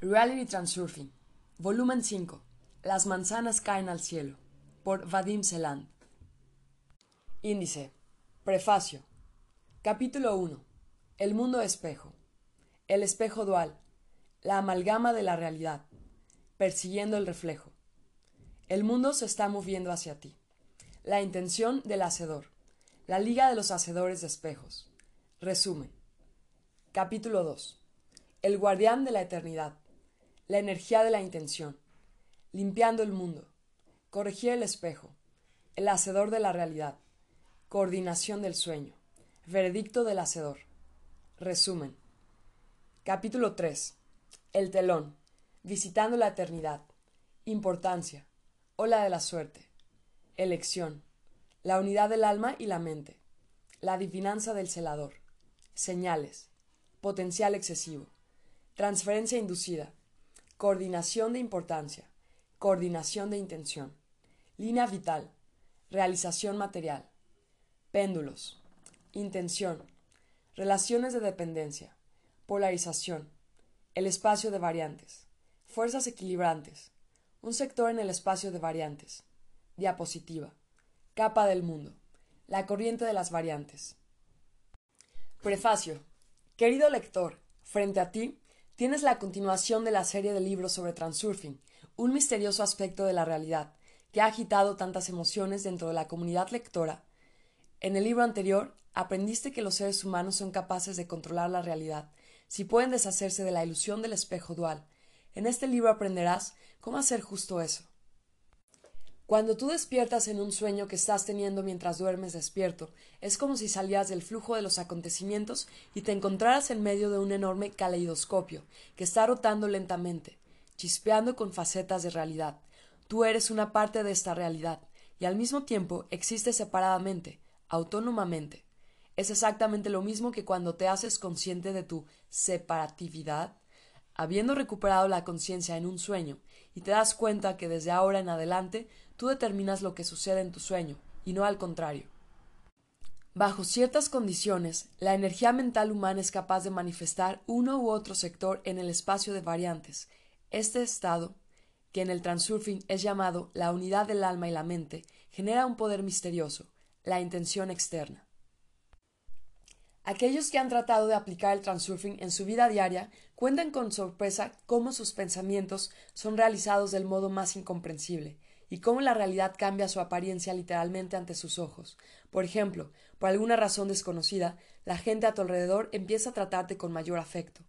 Reality Transurfing, volumen 5. Las manzanas caen al cielo, por Vadim Seland. Índice. Prefacio. Capítulo 1. El mundo espejo. El espejo dual. La amalgama de la realidad. Persiguiendo el reflejo. El mundo se está moviendo hacia ti. La intención del hacedor. La Liga de los Hacedores de Espejos. Resumen. Capítulo 2. El guardián de la eternidad la energía de la intención, limpiando el mundo, corregir el espejo, el hacedor de la realidad, coordinación del sueño, veredicto del hacedor. Resumen. Capítulo 3. El telón, visitando la eternidad, importancia, ola de la suerte, elección, la unidad del alma y la mente, la adivinanza del celador, señales, potencial excesivo, transferencia inducida, coordinación de importancia, coordinación de intención, línea vital, realización material, péndulos, intención, relaciones de dependencia, polarización, el espacio de variantes, fuerzas equilibrantes, un sector en el espacio de variantes, diapositiva, capa del mundo, la corriente de las variantes. Prefacio. Querido lector, frente a ti Tienes la continuación de la serie de libros sobre transurfing, un misterioso aspecto de la realidad, que ha agitado tantas emociones dentro de la comunidad lectora. En el libro anterior, aprendiste que los seres humanos son capaces de controlar la realidad, si pueden deshacerse de la ilusión del espejo dual. En este libro aprenderás cómo hacer justo eso. Cuando tú despiertas en un sueño que estás teniendo mientras duermes despierto, es como si salías del flujo de los acontecimientos y te encontraras en medio de un enorme caleidoscopio que está rotando lentamente, chispeando con facetas de realidad. Tú eres una parte de esta realidad y al mismo tiempo existes separadamente, autónomamente. Es exactamente lo mismo que cuando te haces consciente de tu separatividad, habiendo recuperado la conciencia en un sueño, y te das cuenta que desde ahora en adelante tú determinas lo que sucede en tu sueño, y no al contrario. Bajo ciertas condiciones, la energía mental humana es capaz de manifestar uno u otro sector en el espacio de variantes. Este estado, que en el transurfing es llamado la unidad del alma y la mente, genera un poder misterioso, la intención externa. Aquellos que han tratado de aplicar el transurfing en su vida diaria cuentan con sorpresa cómo sus pensamientos son realizados del modo más incomprensible, y cómo la realidad cambia su apariencia literalmente ante sus ojos. Por ejemplo, por alguna razón desconocida, la gente a tu alrededor empieza a tratarte con mayor afecto.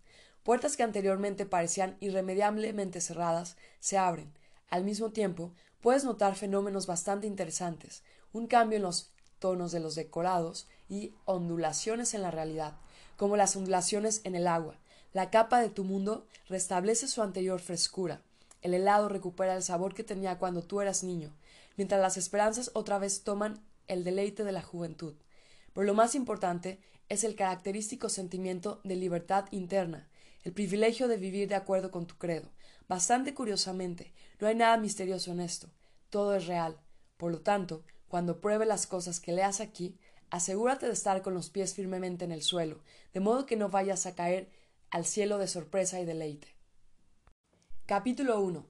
Puertas que anteriormente parecían irremediablemente cerradas se abren. Al mismo tiempo, puedes notar fenómenos bastante interesantes, un cambio en los tonos de los decorados y ondulaciones en la realidad, como las ondulaciones en el agua. La capa de tu mundo restablece su anterior frescura, el helado recupera el sabor que tenía cuando tú eras niño, mientras las esperanzas otra vez toman el deleite de la juventud. Pero lo más importante es el característico sentimiento de libertad interna, el privilegio de vivir de acuerdo con tu credo. Bastante curiosamente, no hay nada misterioso en esto, todo es real. Por lo tanto, cuando pruebe las cosas que leas aquí, asegúrate de estar con los pies firmemente en el suelo, de modo que no vayas a caer al cielo de sorpresa y deleite. Capítulo 1.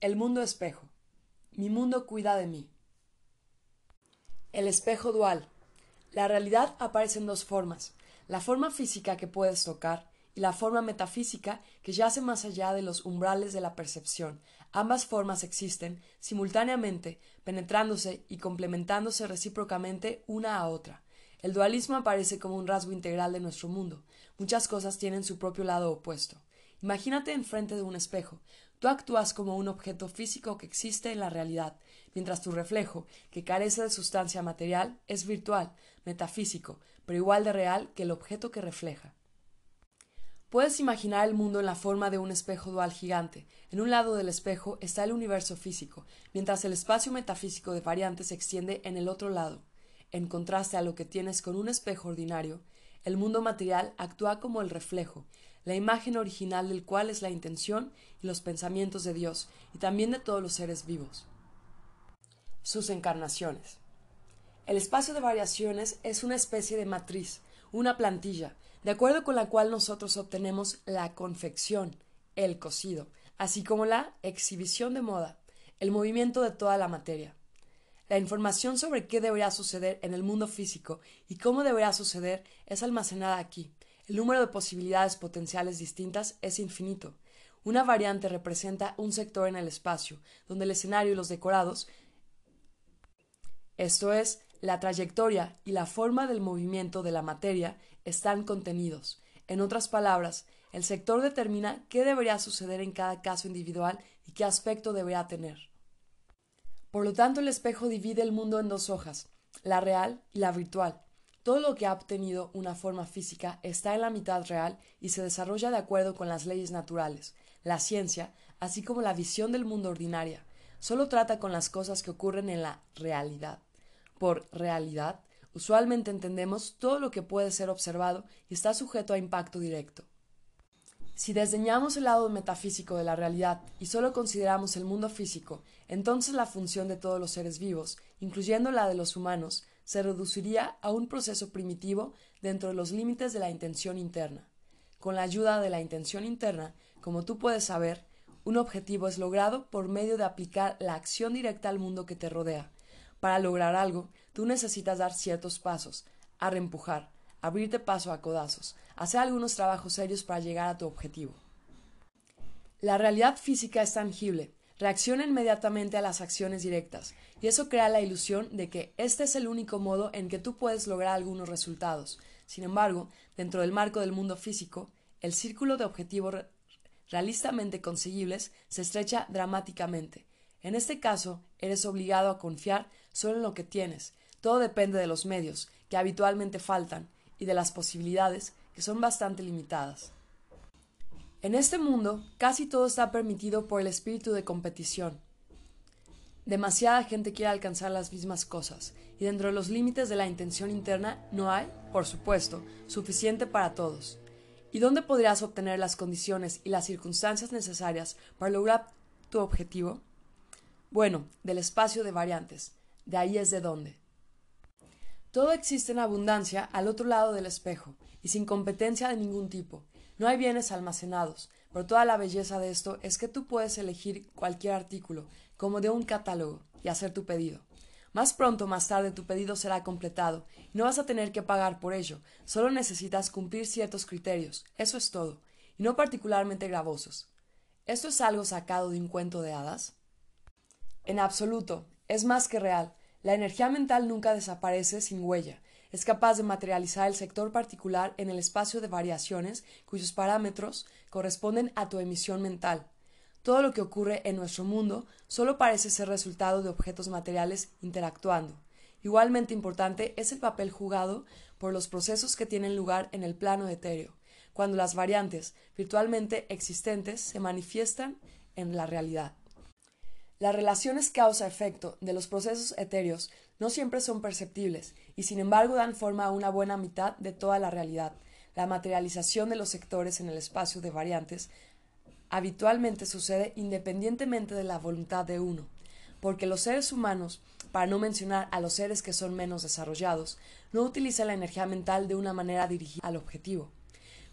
El mundo espejo. Mi mundo cuida de mí. El espejo dual. La realidad aparece en dos formas, la forma física que puedes tocar y la forma metafísica que yace más allá de los umbrales de la percepción. Ambas formas existen simultáneamente, penetrándose y complementándose recíprocamente una a otra. El dualismo aparece como un rasgo integral de nuestro mundo. Muchas cosas tienen su propio lado opuesto. Imagínate enfrente de un espejo. Tú actúas como un objeto físico que existe en la realidad, mientras tu reflejo, que carece de sustancia material, es virtual, metafísico, pero igual de real que el objeto que refleja. Puedes imaginar el mundo en la forma de un espejo dual gigante. En un lado del espejo está el universo físico, mientras el espacio metafísico de variantes se extiende en el otro lado. En contraste a lo que tienes con un espejo ordinario, el mundo material actúa como el reflejo, la imagen original del cual es la intención y los pensamientos de Dios y también de todos los seres vivos. Sus encarnaciones. El espacio de variaciones es una especie de matriz, una plantilla, de acuerdo con la cual nosotros obtenemos la confección, el cocido, así como la exhibición de moda, el movimiento de toda la materia. La información sobre qué debería suceder en el mundo físico y cómo debería suceder es almacenada aquí. El número de posibilidades potenciales distintas es infinito. Una variante representa un sector en el espacio, donde el escenario y los decorados, esto es, la trayectoria y la forma del movimiento de la materia, están contenidos. En otras palabras, el sector determina qué debería suceder en cada caso individual y qué aspecto debería tener. Por lo tanto, el espejo divide el mundo en dos hojas, la real y la virtual. Todo lo que ha obtenido una forma física está en la mitad real y se desarrolla de acuerdo con las leyes naturales. La ciencia, así como la visión del mundo ordinaria, solo trata con las cosas que ocurren en la realidad. Por realidad, usualmente entendemos todo lo que puede ser observado y está sujeto a impacto directo. Si desdeñamos el lado metafísico de la realidad y solo consideramos el mundo físico, entonces la función de todos los seres vivos, incluyendo la de los humanos, se reduciría a un proceso primitivo dentro de los límites de la intención interna. Con la ayuda de la intención interna, como tú puedes saber, un objetivo es logrado por medio de aplicar la acción directa al mundo que te rodea. Para lograr algo, tú necesitas dar ciertos pasos, a reempujar, abrirte paso a codazos, hacer algunos trabajos serios para llegar a tu objetivo. La realidad física es tangible, reacciona inmediatamente a las acciones directas, y eso crea la ilusión de que este es el único modo en que tú puedes lograr algunos resultados. Sin embargo, dentro del marco del mundo físico, el círculo de objetivos realistamente conseguibles se estrecha dramáticamente. En este caso, eres obligado a confiar solo en lo que tienes. Todo depende de los medios, que habitualmente faltan, y de las posibilidades, que son bastante limitadas. En este mundo, casi todo está permitido por el espíritu de competición. Demasiada gente quiere alcanzar las mismas cosas, y dentro de los límites de la intención interna no hay, por supuesto, suficiente para todos. ¿Y dónde podrías obtener las condiciones y las circunstancias necesarias para lograr tu objetivo? Bueno, del espacio de variantes. De ahí es de dónde. Todo existe en abundancia al otro lado del espejo, y sin competencia de ningún tipo. No hay bienes almacenados, pero toda la belleza de esto es que tú puedes elegir cualquier artículo, como de un catálogo, y hacer tu pedido. Más pronto o más tarde tu pedido será completado, y no vas a tener que pagar por ello, solo necesitas cumplir ciertos criterios, eso es todo, y no particularmente gravosos. ¿Esto es algo sacado de un cuento de hadas? En absoluto, es más que real, la energía mental nunca desaparece sin huella. Es capaz de materializar el sector particular en el espacio de variaciones cuyos parámetros corresponden a tu emisión mental. Todo lo que ocurre en nuestro mundo solo parece ser resultado de objetos materiales interactuando. Igualmente importante es el papel jugado por los procesos que tienen lugar en el plano etéreo, cuando las variantes virtualmente existentes se manifiestan en la realidad. Las relaciones causa-efecto de los procesos etéreos no siempre son perceptibles y sin embargo dan forma a una buena mitad de toda la realidad. La materialización de los sectores en el espacio de variantes habitualmente sucede independientemente de la voluntad de uno, porque los seres humanos, para no mencionar a los seres que son menos desarrollados, no utilizan la energía mental de una manera dirigida al objetivo.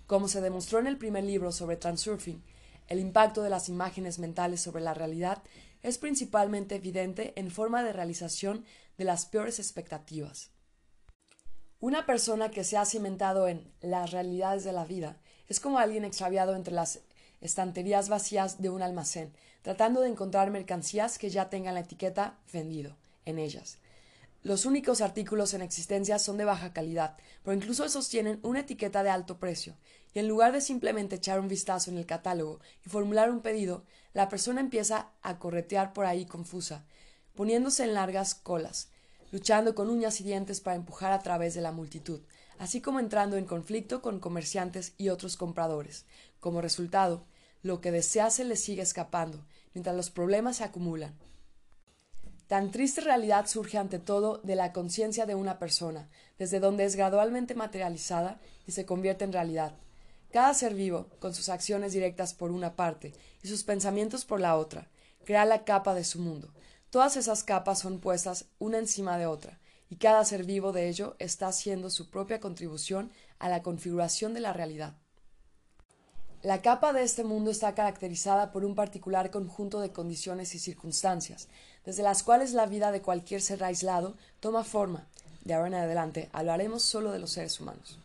Como se demostró en el primer libro sobre transurfing, el impacto de las imágenes mentales sobre la realidad es principalmente evidente en forma de realización de las peores expectativas. Una persona que se ha cimentado en las realidades de la vida es como alguien extraviado entre las estanterías vacías de un almacén, tratando de encontrar mercancías que ya tengan la etiqueta vendido en ellas. Los únicos artículos en existencia son de baja calidad, pero incluso esos tienen una etiqueta de alto precio, y en lugar de simplemente echar un vistazo en el catálogo y formular un pedido, la persona empieza a corretear por ahí confusa, poniéndose en largas colas, luchando con uñas y dientes para empujar a través de la multitud, así como entrando en conflicto con comerciantes y otros compradores. Como resultado, lo que desea se le sigue escapando, mientras los problemas se acumulan. Tan triste realidad surge ante todo de la conciencia de una persona, desde donde es gradualmente materializada y se convierte en realidad. Cada ser vivo, con sus acciones directas por una parte y sus pensamientos por la otra, crea la capa de su mundo. Todas esas capas son puestas una encima de otra, y cada ser vivo de ello está haciendo su propia contribución a la configuración de la realidad. La capa de este mundo está caracterizada por un particular conjunto de condiciones y circunstancias, desde las cuales la vida de cualquier ser aislado toma forma. De ahora en adelante hablaremos solo de los seres humanos.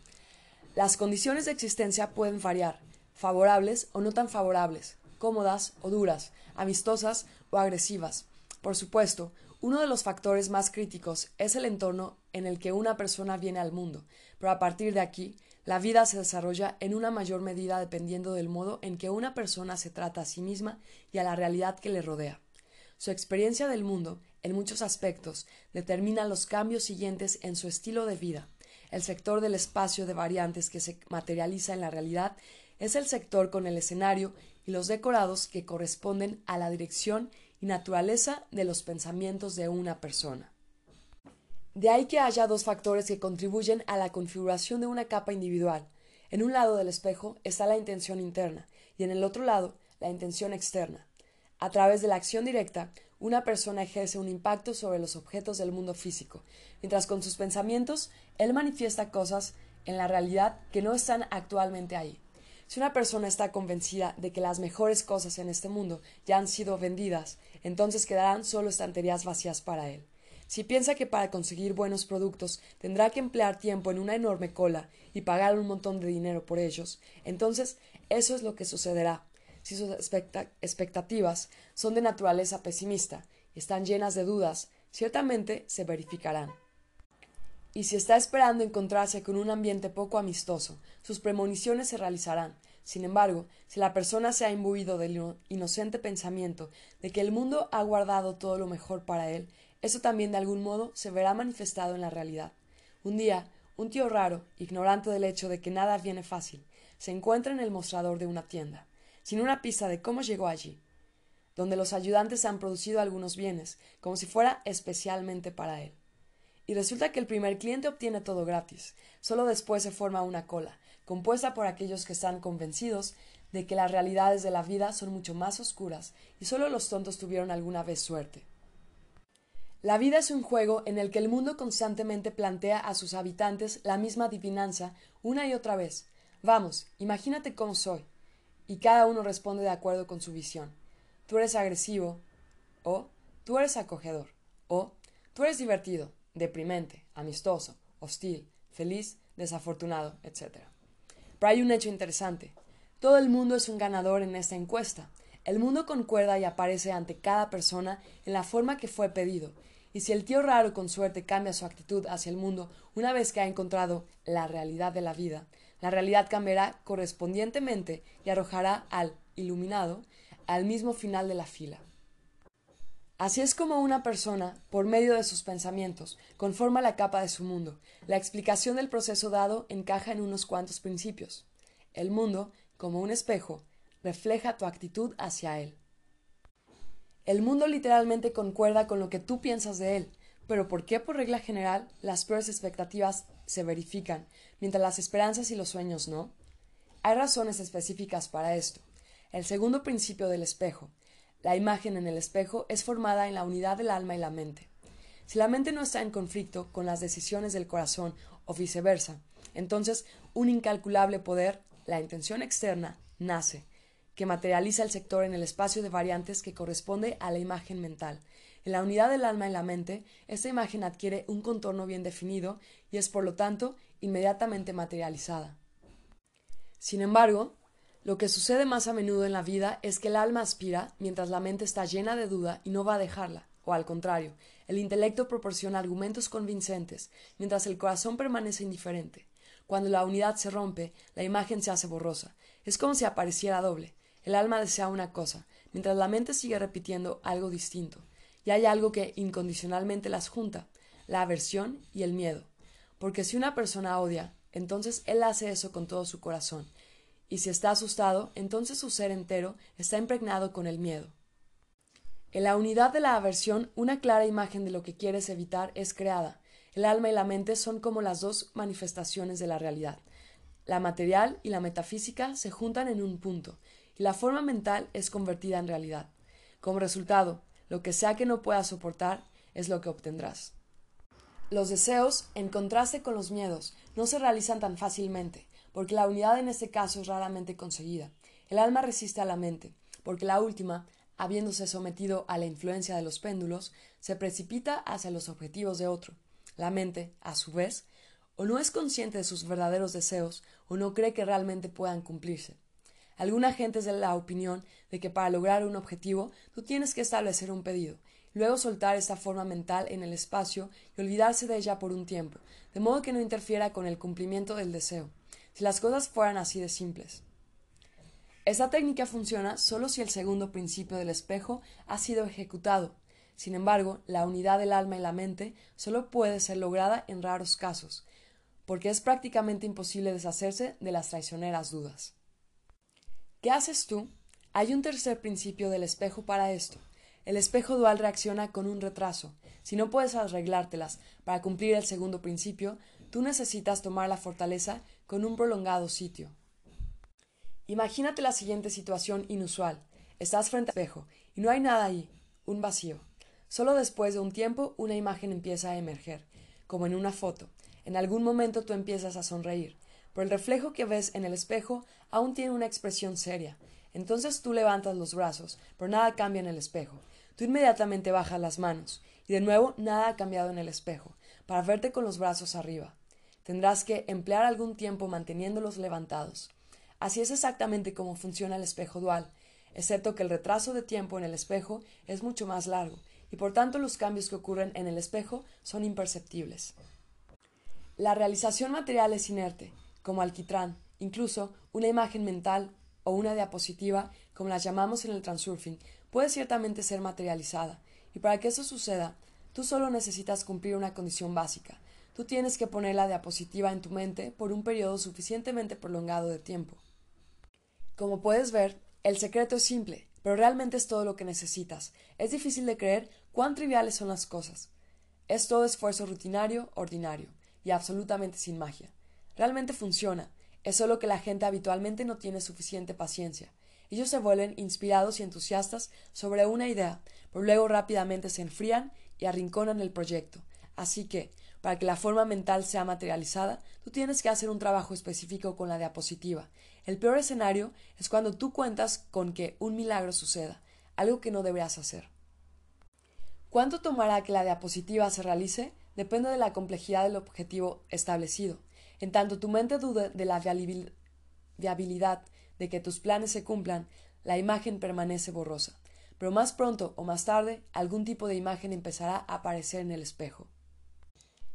Las condiciones de existencia pueden variar, favorables o no tan favorables, cómodas o duras, amistosas o agresivas. Por supuesto, uno de los factores más críticos es el entorno en el que una persona viene al mundo, pero a partir de aquí, la vida se desarrolla en una mayor medida dependiendo del modo en que una persona se trata a sí misma y a la realidad que le rodea. Su experiencia del mundo, en muchos aspectos, determina los cambios siguientes en su estilo de vida. El sector del espacio de variantes que se materializa en la realidad es el sector con el escenario y los decorados que corresponden a la dirección y naturaleza de los pensamientos de una persona. De ahí que haya dos factores que contribuyen a la configuración de una capa individual. En un lado del espejo está la intención interna y en el otro lado la intención externa. A través de la acción directa, una persona ejerce un impacto sobre los objetos del mundo físico, mientras con sus pensamientos él manifiesta cosas en la realidad que no están actualmente ahí. Si una persona está convencida de que las mejores cosas en este mundo ya han sido vendidas, entonces quedarán solo estanterías vacías para él. Si piensa que para conseguir buenos productos tendrá que emplear tiempo en una enorme cola y pagar un montón de dinero por ellos, entonces eso es lo que sucederá. Si sus expectativas son de naturaleza pesimista y están llenas de dudas, ciertamente se verificarán. Y si está esperando encontrarse con un ambiente poco amistoso, sus premoniciones se realizarán. Sin embargo, si la persona se ha imbuido del inocente pensamiento de que el mundo ha guardado todo lo mejor para él, eso también de algún modo se verá manifestado en la realidad. Un día, un tío raro, ignorante del hecho de que nada viene fácil, se encuentra en el mostrador de una tienda, sin una pista de cómo llegó allí, donde los ayudantes han producido algunos bienes, como si fuera especialmente para él. Y resulta que el primer cliente obtiene todo gratis, solo después se forma una cola, compuesta por aquellos que están convencidos de que las realidades de la vida son mucho más oscuras y solo los tontos tuvieron alguna vez suerte. La vida es un juego en el que el mundo constantemente plantea a sus habitantes la misma adivinanza una y otra vez. Vamos, imagínate cómo soy. Y cada uno responde de acuerdo con su visión. Tú eres agresivo, o tú eres acogedor, o tú eres divertido, deprimente, amistoso, hostil, feliz, desafortunado, etc. Pero hay un hecho interesante. Todo el mundo es un ganador en esta encuesta. El mundo concuerda y aparece ante cada persona en la forma que fue pedido, y si el tío raro con suerte cambia su actitud hacia el mundo una vez que ha encontrado la realidad de la vida, la realidad cambiará correspondientemente y arrojará al iluminado al mismo final de la fila. Así es como una persona, por medio de sus pensamientos, conforma la capa de su mundo. La explicación del proceso dado encaja en unos cuantos principios. El mundo, como un espejo, refleja tu actitud hacia él. El mundo literalmente concuerda con lo que tú piensas de él, pero ¿por qué por regla general las peores expectativas se verifican, mientras las esperanzas y los sueños no? Hay razones específicas para esto. El segundo principio del espejo. La imagen en el espejo es formada en la unidad del alma y la mente. Si la mente no está en conflicto con las decisiones del corazón o viceversa, entonces un incalculable poder, la intención externa, nace, que materializa el sector en el espacio de variantes que corresponde a la imagen mental. En la unidad del alma y la mente, esta imagen adquiere un contorno bien definido y es por lo tanto inmediatamente materializada. Sin embargo, lo que sucede más a menudo en la vida es que el alma aspira mientras la mente está llena de duda y no va a dejarla, o al contrario, el intelecto proporciona argumentos convincentes mientras el corazón permanece indiferente. Cuando la unidad se rompe, la imagen se hace borrosa. Es como si apareciera doble. El alma desea una cosa, mientras la mente sigue repitiendo algo distinto, y hay algo que incondicionalmente las junta, la aversión y el miedo. Porque si una persona odia, entonces él hace eso con todo su corazón, y si está asustado, entonces su ser entero está impregnado con el miedo. En la unidad de la aversión, una clara imagen de lo que quieres evitar es creada. El alma y la mente son como las dos manifestaciones de la realidad. La material y la metafísica se juntan en un punto, y la forma mental es convertida en realidad. Como resultado, lo que sea que no puedas soportar es lo que obtendrás. Los deseos, en contraste con los miedos, no se realizan tan fácilmente, porque la unidad en este caso es raramente conseguida, El alma resiste a la mente, porque la última, habiéndose sometido a la influencia de los péndulos, se precipita hacia los objetivos de otro. La mente, a su vez, o no es consciente de sus verdaderos deseos, o no cree que realmente puedan cumplirse. Alguna gente es de la opinión de que para lograr un objetivo tú tienes que establecer un pedido, luego soltar esta forma mental en el espacio y olvidarse de ella por un tiempo, de modo que no interfiera con el cumplimiento del deseo, si las cosas fueran así de simples. Esta técnica funciona solo si el segundo principio del espejo ha sido ejecutado. Sin embargo, la unidad del alma y la mente solo puede ser lograda en raros casos, porque es prácticamente imposible deshacerse de las traicioneras dudas. ¿Qué haces tú? Hay un tercer principio del espejo para esto. El espejo dual reacciona con un retraso. Si no puedes arreglártelas para cumplir el segundo principio, tú necesitas tomar la fortaleza con un prolongado sitio. Imagínate la siguiente situación inusual. Estás frente al espejo y no hay nada ahí, un vacío. Solo después de un tiempo una imagen empieza a emerger, como en una foto. En algún momento tú empiezas a sonreír pero el reflejo que ves en el espejo aún tiene una expresión seria. Entonces tú levantas los brazos, pero nada cambia en el espejo. Tú inmediatamente bajas las manos, y de nuevo nada ha cambiado en el espejo, para verte con los brazos arriba. Tendrás que emplear algún tiempo manteniéndolos levantados. Así es exactamente como funciona el espejo dual, excepto que el retraso de tiempo en el espejo es mucho más largo, y por tanto los cambios que ocurren en el espejo son imperceptibles. La realización material es inerte, como alquitrán, incluso una imagen mental o una diapositiva, como las llamamos en el transurfing, puede ciertamente ser materializada, y para que eso suceda, tú solo necesitas cumplir una condición básica. Tú tienes que poner la diapositiva en tu mente por un periodo suficientemente prolongado de tiempo. Como puedes ver, el secreto es simple, pero realmente es todo lo que necesitas. Es difícil de creer cuán triviales son las cosas. Es todo esfuerzo rutinario, ordinario, y absolutamente sin magia. Realmente funciona, es solo que la gente habitualmente no tiene suficiente paciencia. Ellos se vuelven inspirados y entusiastas sobre una idea, pero luego rápidamente se enfrían y arrinconan el proyecto. Así que, para que la forma mental sea materializada, tú tienes que hacer un trabajo específico con la diapositiva. El peor escenario es cuando tú cuentas con que un milagro suceda, algo que no deberías hacer. ¿Cuánto tomará que la diapositiva se realice? Depende de la complejidad del objetivo establecido. En tanto tu mente dude de la viabilidad de que tus planes se cumplan, la imagen permanece borrosa. Pero más pronto o más tarde, algún tipo de imagen empezará a aparecer en el espejo.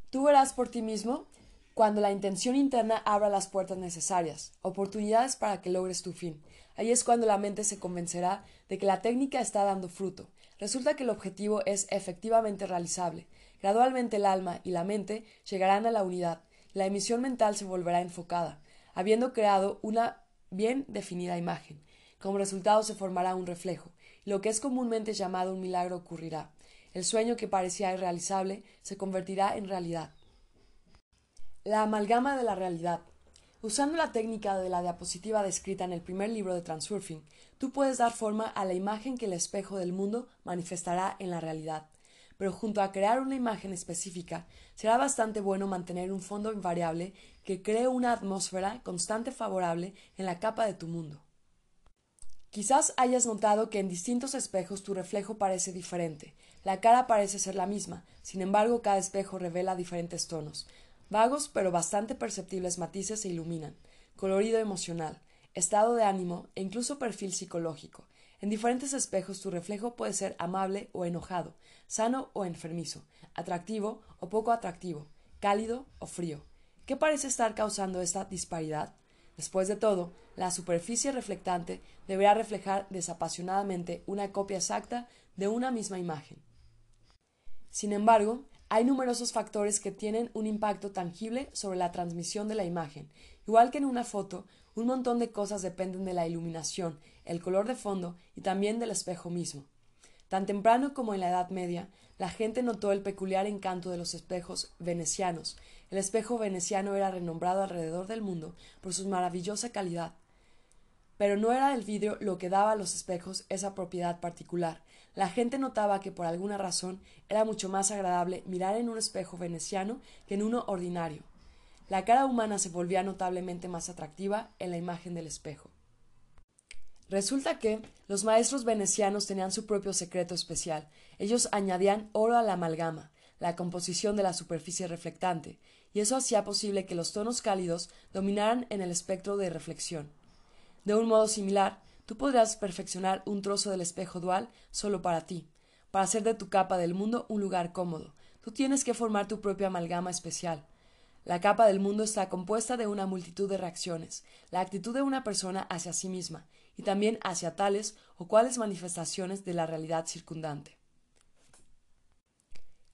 Tú verás por ti mismo cuando la intención interna abra las puertas necesarias, oportunidades para que logres tu fin. Ahí es cuando la mente se convencerá de que la técnica está dando fruto. Resulta que el objetivo es efectivamente realizable. Gradualmente el alma y la mente llegarán a la unidad, la emisión mental se volverá enfocada, habiendo creado una bien definida imagen. Como resultado se formará un reflejo, lo que es comúnmente llamado un milagro ocurrirá. El sueño que parecía irrealizable se convertirá en realidad. La amalgama de la realidad. Usando la técnica de la diapositiva descrita en el primer libro de Transurfing, tú puedes dar forma a la imagen que el espejo del mundo manifestará en la realidad pero junto a crear una imagen específica, será bastante bueno mantener un fondo invariable que cree una atmósfera constante favorable en la capa de tu mundo. Quizás hayas notado que en distintos espejos tu reflejo parece diferente. La cara parece ser la misma, sin embargo cada espejo revela diferentes tonos. Vagos pero bastante perceptibles matices se iluminan. Colorido emocional, estado de ánimo e incluso perfil psicológico. En diferentes espejos tu reflejo puede ser amable o enojado, sano o enfermizo, atractivo o poco atractivo, cálido o frío. ¿Qué parece estar causando esta disparidad? Después de todo, la superficie reflectante deberá reflejar desapasionadamente una copia exacta de una misma imagen. Sin embargo, hay numerosos factores que tienen un impacto tangible sobre la transmisión de la imagen. Igual que en una foto, un montón de cosas dependen de la iluminación, el color de fondo y también del espejo mismo. Tan temprano como en la Edad Media, la gente notó el peculiar encanto de los espejos venecianos. El espejo veneciano era renombrado alrededor del mundo por su maravillosa calidad. Pero no era el vidrio lo que daba a los espejos esa propiedad particular. La gente notaba que por alguna razón era mucho más agradable mirar en un espejo veneciano que en uno ordinario. La cara humana se volvía notablemente más atractiva en la imagen del espejo. Resulta que los maestros venecianos tenían su propio secreto especial. Ellos añadían oro a la amalgama, la composición de la superficie reflectante, y eso hacía posible que los tonos cálidos dominaran en el espectro de reflexión. De un modo similar, tú podrás perfeccionar un trozo del espejo dual solo para ti, para hacer de tu capa del mundo un lugar cómodo. Tú tienes que formar tu propia amalgama especial. La capa del mundo está compuesta de una multitud de reacciones, la actitud de una persona hacia sí misma, y también hacia tales o cuales manifestaciones de la realidad circundante.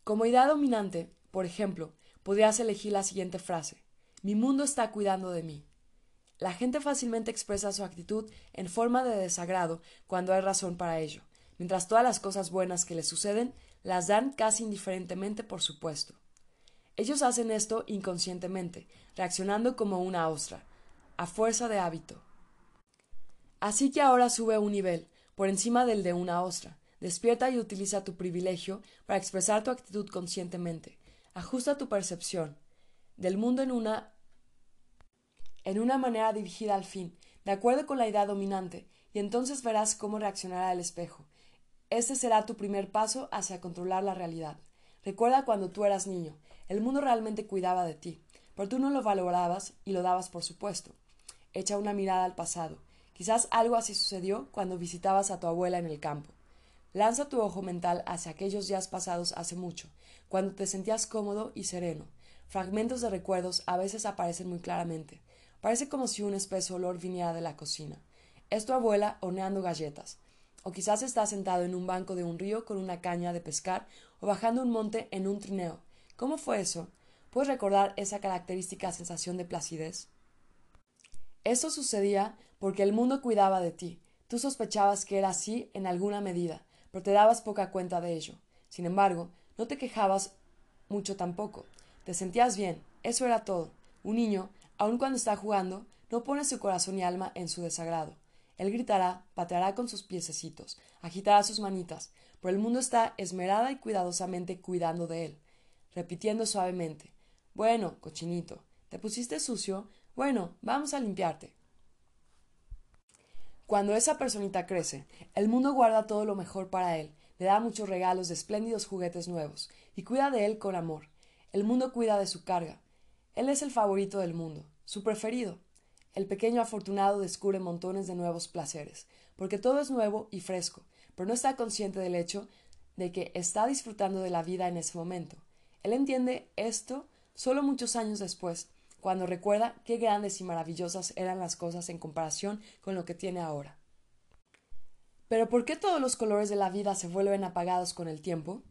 Como idea dominante, por ejemplo, podrías elegir la siguiente frase Mi mundo está cuidando de mí. La gente fácilmente expresa su actitud en forma de desagrado cuando hay razón para ello, mientras todas las cosas buenas que les suceden las dan casi indiferentemente por supuesto. Ellos hacen esto inconscientemente, reaccionando como una ostra, a fuerza de hábito. Así que ahora sube un nivel, por encima del de una ostra. Despierta y utiliza tu privilegio para expresar tu actitud conscientemente. Ajusta tu percepción del mundo en una en una manera dirigida al fin, de acuerdo con la idea dominante, y entonces verás cómo reaccionará el espejo. Este será tu primer paso hacia controlar la realidad. Recuerda cuando tú eras niño, el mundo realmente cuidaba de ti, pero tú no lo valorabas y lo dabas por supuesto. Echa una mirada al pasado. Quizás algo así sucedió cuando visitabas a tu abuela en el campo. Lanza tu ojo mental hacia aquellos días pasados hace mucho, cuando te sentías cómodo y sereno. Fragmentos de recuerdos a veces aparecen muy claramente. Parece como si un espeso olor viniera de la cocina. Es tu abuela horneando galletas. O quizás estás sentado en un banco de un río con una caña de pescar o bajando un monte en un trineo. ¿Cómo fue eso? ¿Puedes recordar esa característica sensación de placidez? Eso sucedía porque el mundo cuidaba de ti. Tú sospechabas que era así en alguna medida, pero te dabas poca cuenta de ello. Sin embargo, no te quejabas mucho tampoco. Te sentías bien, eso era todo. Un niño, aun cuando está jugando, no pone su corazón y alma en su desagrado. Él gritará, pateará con sus piececitos, agitará sus manitas, pero el mundo está esmerada y cuidadosamente cuidando de él, repitiendo suavemente Bueno, cochinito, ¿te pusiste sucio? Bueno, vamos a limpiarte. Cuando esa personita crece, el mundo guarda todo lo mejor para él, le da muchos regalos de espléndidos juguetes nuevos, y cuida de él con amor. El mundo cuida de su carga. Él es el favorito del mundo, su preferido. El pequeño afortunado descubre montones de nuevos placeres, porque todo es nuevo y fresco, pero no está consciente del hecho de que está disfrutando de la vida en ese momento. Él entiende esto solo muchos años después, cuando recuerda qué grandes y maravillosas eran las cosas en comparación con lo que tiene ahora. Pero ¿por qué todos los colores de la vida se vuelven apagados con el tiempo?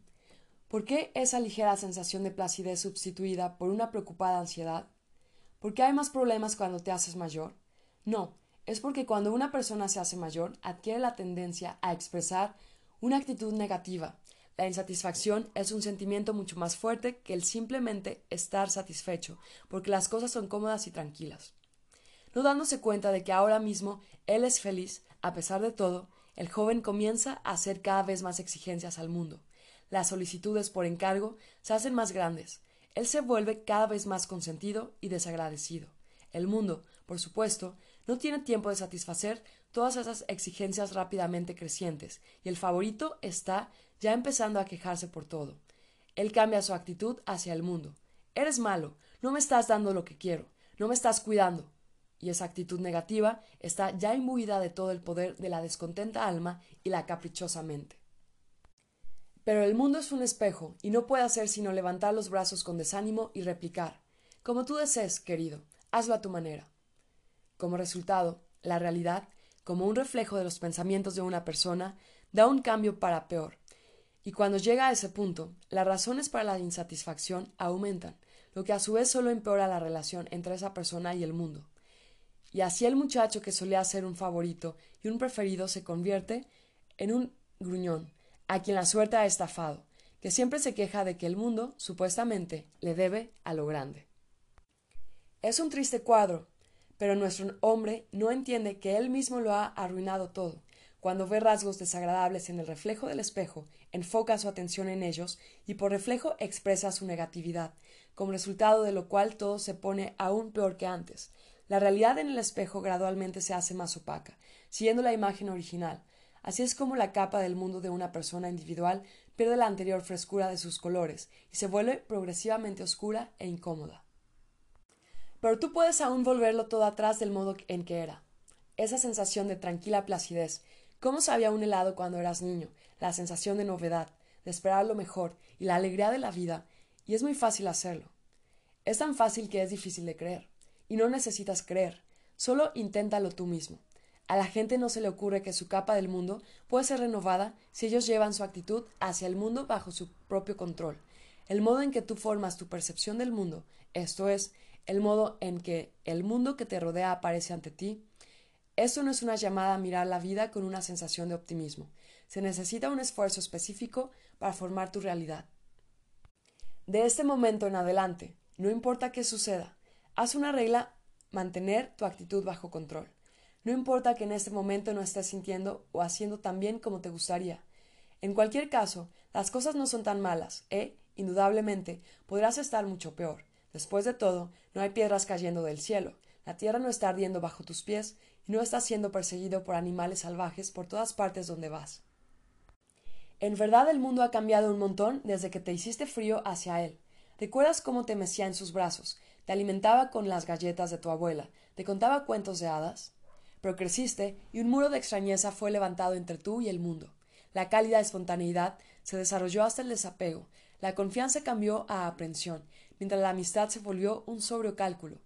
¿Por qué esa ligera sensación de placidez sustituida por una preocupada ansiedad? ¿Por qué hay más problemas cuando te haces mayor? No, es porque cuando una persona se hace mayor adquiere la tendencia a expresar una actitud negativa, la insatisfacción es un sentimiento mucho más fuerte que el simplemente estar satisfecho, porque las cosas son cómodas y tranquilas. No dándose cuenta de que ahora mismo él es feliz, a pesar de todo, el joven comienza a hacer cada vez más exigencias al mundo. Las solicitudes por encargo se hacen más grandes. Él se vuelve cada vez más consentido y desagradecido. El mundo, por supuesto, no tiene tiempo de satisfacer todas esas exigencias rápidamente crecientes, y el favorito está ya empezando a quejarse por todo. Él cambia su actitud hacia el mundo. Eres malo, no me estás dando lo que quiero, no me estás cuidando. Y esa actitud negativa está ya imbuida de todo el poder de la descontenta alma y la caprichosa mente. Pero el mundo es un espejo y no puede hacer sino levantar los brazos con desánimo y replicar Como tú desees, querido, hazlo a tu manera. Como resultado, la realidad, como un reflejo de los pensamientos de una persona, da un cambio para peor, y cuando llega a ese punto, las razones para la insatisfacción aumentan, lo que a su vez solo empeora la relación entre esa persona y el mundo. Y así el muchacho que solía ser un favorito y un preferido se convierte en un gruñón, a quien la suerte ha estafado, que siempre se queja de que el mundo, supuestamente, le debe a lo grande. Es un triste cuadro, pero nuestro hombre no entiende que él mismo lo ha arruinado todo, cuando ve rasgos desagradables en el reflejo del espejo, enfoca su atención en ellos y por reflejo expresa su negatividad, como resultado de lo cual todo se pone aún peor que antes. La realidad en el espejo gradualmente se hace más opaca, siguiendo la imagen original. Así es como la capa del mundo de una persona individual pierde la anterior frescura de sus colores y se vuelve progresivamente oscura e incómoda. Pero tú puedes aún volverlo todo atrás del modo en que era. Esa sensación de tranquila placidez, cómo sabía un helado cuando eras niño, la sensación de novedad, de esperar lo mejor y la alegría de la vida, y es muy fácil hacerlo. Es tan fácil que es difícil de creer, y no necesitas creer, solo inténtalo tú mismo. A la gente no se le ocurre que su capa del mundo puede ser renovada si ellos llevan su actitud hacia el mundo bajo su propio control. El modo en que tú formas tu percepción del mundo, esto es, el modo en que el mundo que te rodea aparece ante ti, esto no es una llamada a mirar la vida con una sensación de optimismo. Se necesita un esfuerzo específico para formar tu realidad. De este momento en adelante, no importa qué suceda, haz una regla mantener tu actitud bajo control. No importa que en este momento no estés sintiendo o haciendo tan bien como te gustaría. En cualquier caso, las cosas no son tan malas e, indudablemente, podrás estar mucho peor. Después de todo, no hay piedras cayendo del cielo, la tierra no está ardiendo bajo tus pies y no estás siendo perseguido por animales salvajes por todas partes donde vas. En verdad el mundo ha cambiado un montón desde que te hiciste frío hacia él. ¿Recuerdas cómo te mecía en sus brazos, te alimentaba con las galletas de tu abuela, te contaba cuentos de hadas? Pero creciste y un muro de extrañeza fue levantado entre tú y el mundo. La cálida espontaneidad se desarrolló hasta el desapego, la confianza cambió a aprensión, mientras la amistad se volvió un sobrio cálculo.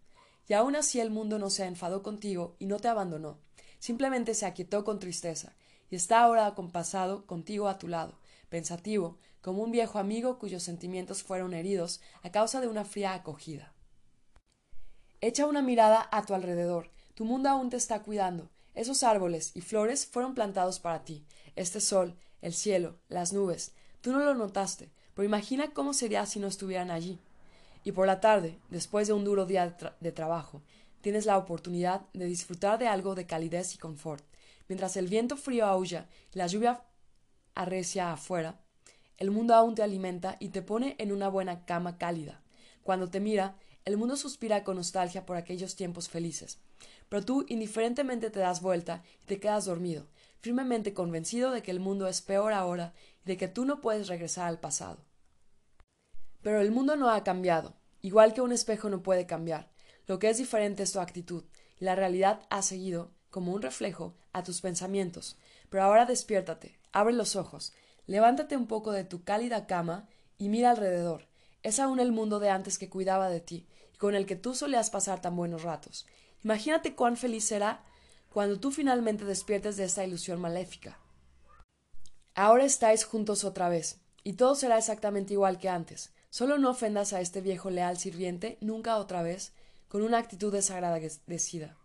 Y aún así el mundo no se enfadó contigo y no te abandonó, simplemente se aquietó con tristeza, y está ahora acompasado contigo a tu lado, pensativo, como un viejo amigo cuyos sentimientos fueron heridos a causa de una fría acogida. Echa una mirada a tu alrededor. Tu mundo aún te está cuidando. Esos árboles y flores fueron plantados para ti. Este sol, el cielo, las nubes. Tú no lo notaste, pero imagina cómo sería si no estuvieran allí. Y por la tarde, después de un duro día de, trabajo, tienes la oportunidad de disfrutar de algo de calidez y confort. Mientras el viento frío aúlla y la lluvia arrecia afuera, el mundo aún te alimenta y te pone en una buena cama cálida. Cuando te mira, el mundo suspira con nostalgia por aquellos tiempos felices. Pero tú indiferentemente te das vuelta y te quedas dormido, firmemente convencido de que el mundo es peor ahora y de que tú no puedes regresar al pasado. Pero el mundo no ha cambiado, igual que un espejo no puede cambiar. Lo que es diferente es tu actitud, y la realidad ha seguido, como un reflejo, a tus pensamientos. Pero ahora despiértate, abre los ojos, levántate un poco de tu cálida cama y mira alrededor. Es aún el mundo de antes que cuidaba de ti y con el que tú solías pasar tan buenos ratos. Imagínate cuán feliz será cuando tú finalmente despiertes de esta ilusión maléfica. Ahora estáis juntos otra vez, y todo será exactamente igual que antes. Solo no ofendas a este viejo leal sirviente nunca otra vez con una actitud desagradecida.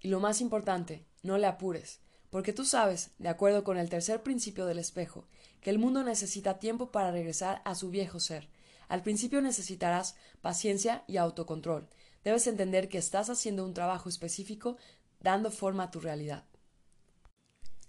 Y lo más importante, no le apures, porque tú sabes, de acuerdo con el tercer principio del espejo, que el mundo necesita tiempo para regresar a su viejo ser. Al principio necesitarás paciencia y autocontrol. Debes entender que estás haciendo un trabajo específico dando forma a tu realidad.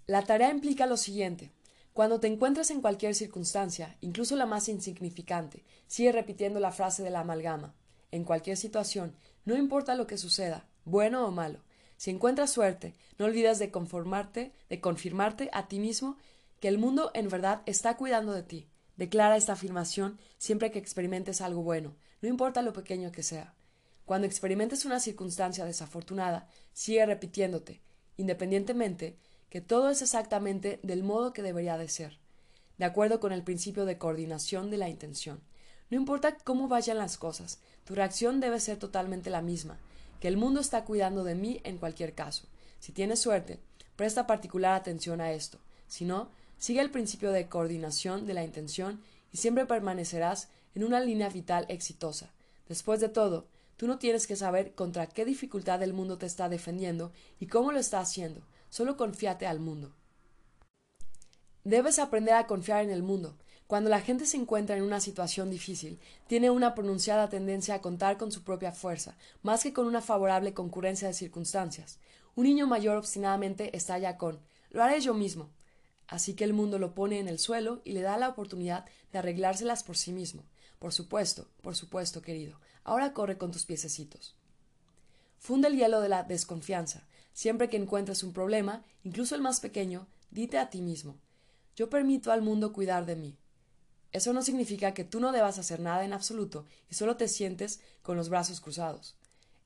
La tarea implica lo siguiente. Cuando te encuentres en cualquier circunstancia, incluso la más insignificante, sigue repitiendo la frase de la amalgama. En cualquier situación, no importa lo que suceda, bueno o malo, si encuentras suerte, no olvides de conformarte, de confirmarte a ti mismo que el mundo en verdad está cuidando de ti. Declara esta afirmación siempre que experimentes algo bueno, no importa lo pequeño que sea. Cuando experimentes una circunstancia desafortunada, sigue repitiéndote, independientemente, que todo es exactamente del modo que debería de ser, de acuerdo con el principio de coordinación de la intención. No importa cómo vayan las cosas, tu reacción debe ser totalmente la misma, que el mundo está cuidando de mí en cualquier caso. Si tienes suerte, presta particular atención a esto. Si no, sigue el principio de coordinación de la intención y siempre permanecerás en una línea vital exitosa. Después de todo, tú no tienes que saber contra qué dificultad el mundo te está defendiendo y cómo lo está haciendo. Solo confíate al mundo. Debes aprender a confiar en el mundo, cuando la gente se encuentra en una situación difícil, tiene una pronunciada tendencia a contar con su propia fuerza, más que con una favorable concurrencia de circunstancias. Un niño mayor obstinadamente estalla con lo haré yo mismo. Así que el mundo lo pone en el suelo y le da la oportunidad de arreglárselas por sí mismo. Por supuesto, por supuesto, querido. Ahora corre con tus piececitos. Funde el hielo de la desconfianza. Siempre que encuentres un problema, incluso el más pequeño, dite a ti mismo Yo permito al mundo cuidar de mí. Eso no significa que tú no debas hacer nada en absoluto y solo te sientes con los brazos cruzados.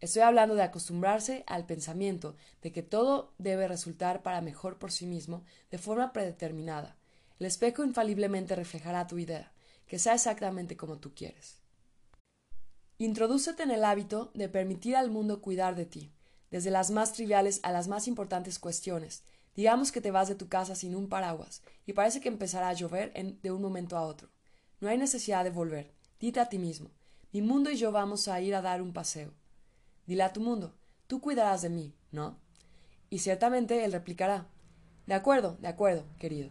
Estoy hablando de acostumbrarse al pensamiento de que todo debe resultar para mejor por sí mismo de forma predeterminada. El espejo infaliblemente reflejará tu idea, que sea exactamente como tú quieres. Introdúcete en el hábito de permitir al mundo cuidar de ti, desde las más triviales a las más importantes cuestiones. Digamos que te vas de tu casa sin un paraguas y parece que empezará a llover de un momento a otro. No hay necesidad de volver. Dite a ti mismo. Mi mundo y yo vamos a ir a dar un paseo. Dile a tu mundo. Tú cuidarás de mí, ¿no? Y ciertamente él replicará. De acuerdo, de acuerdo, querido.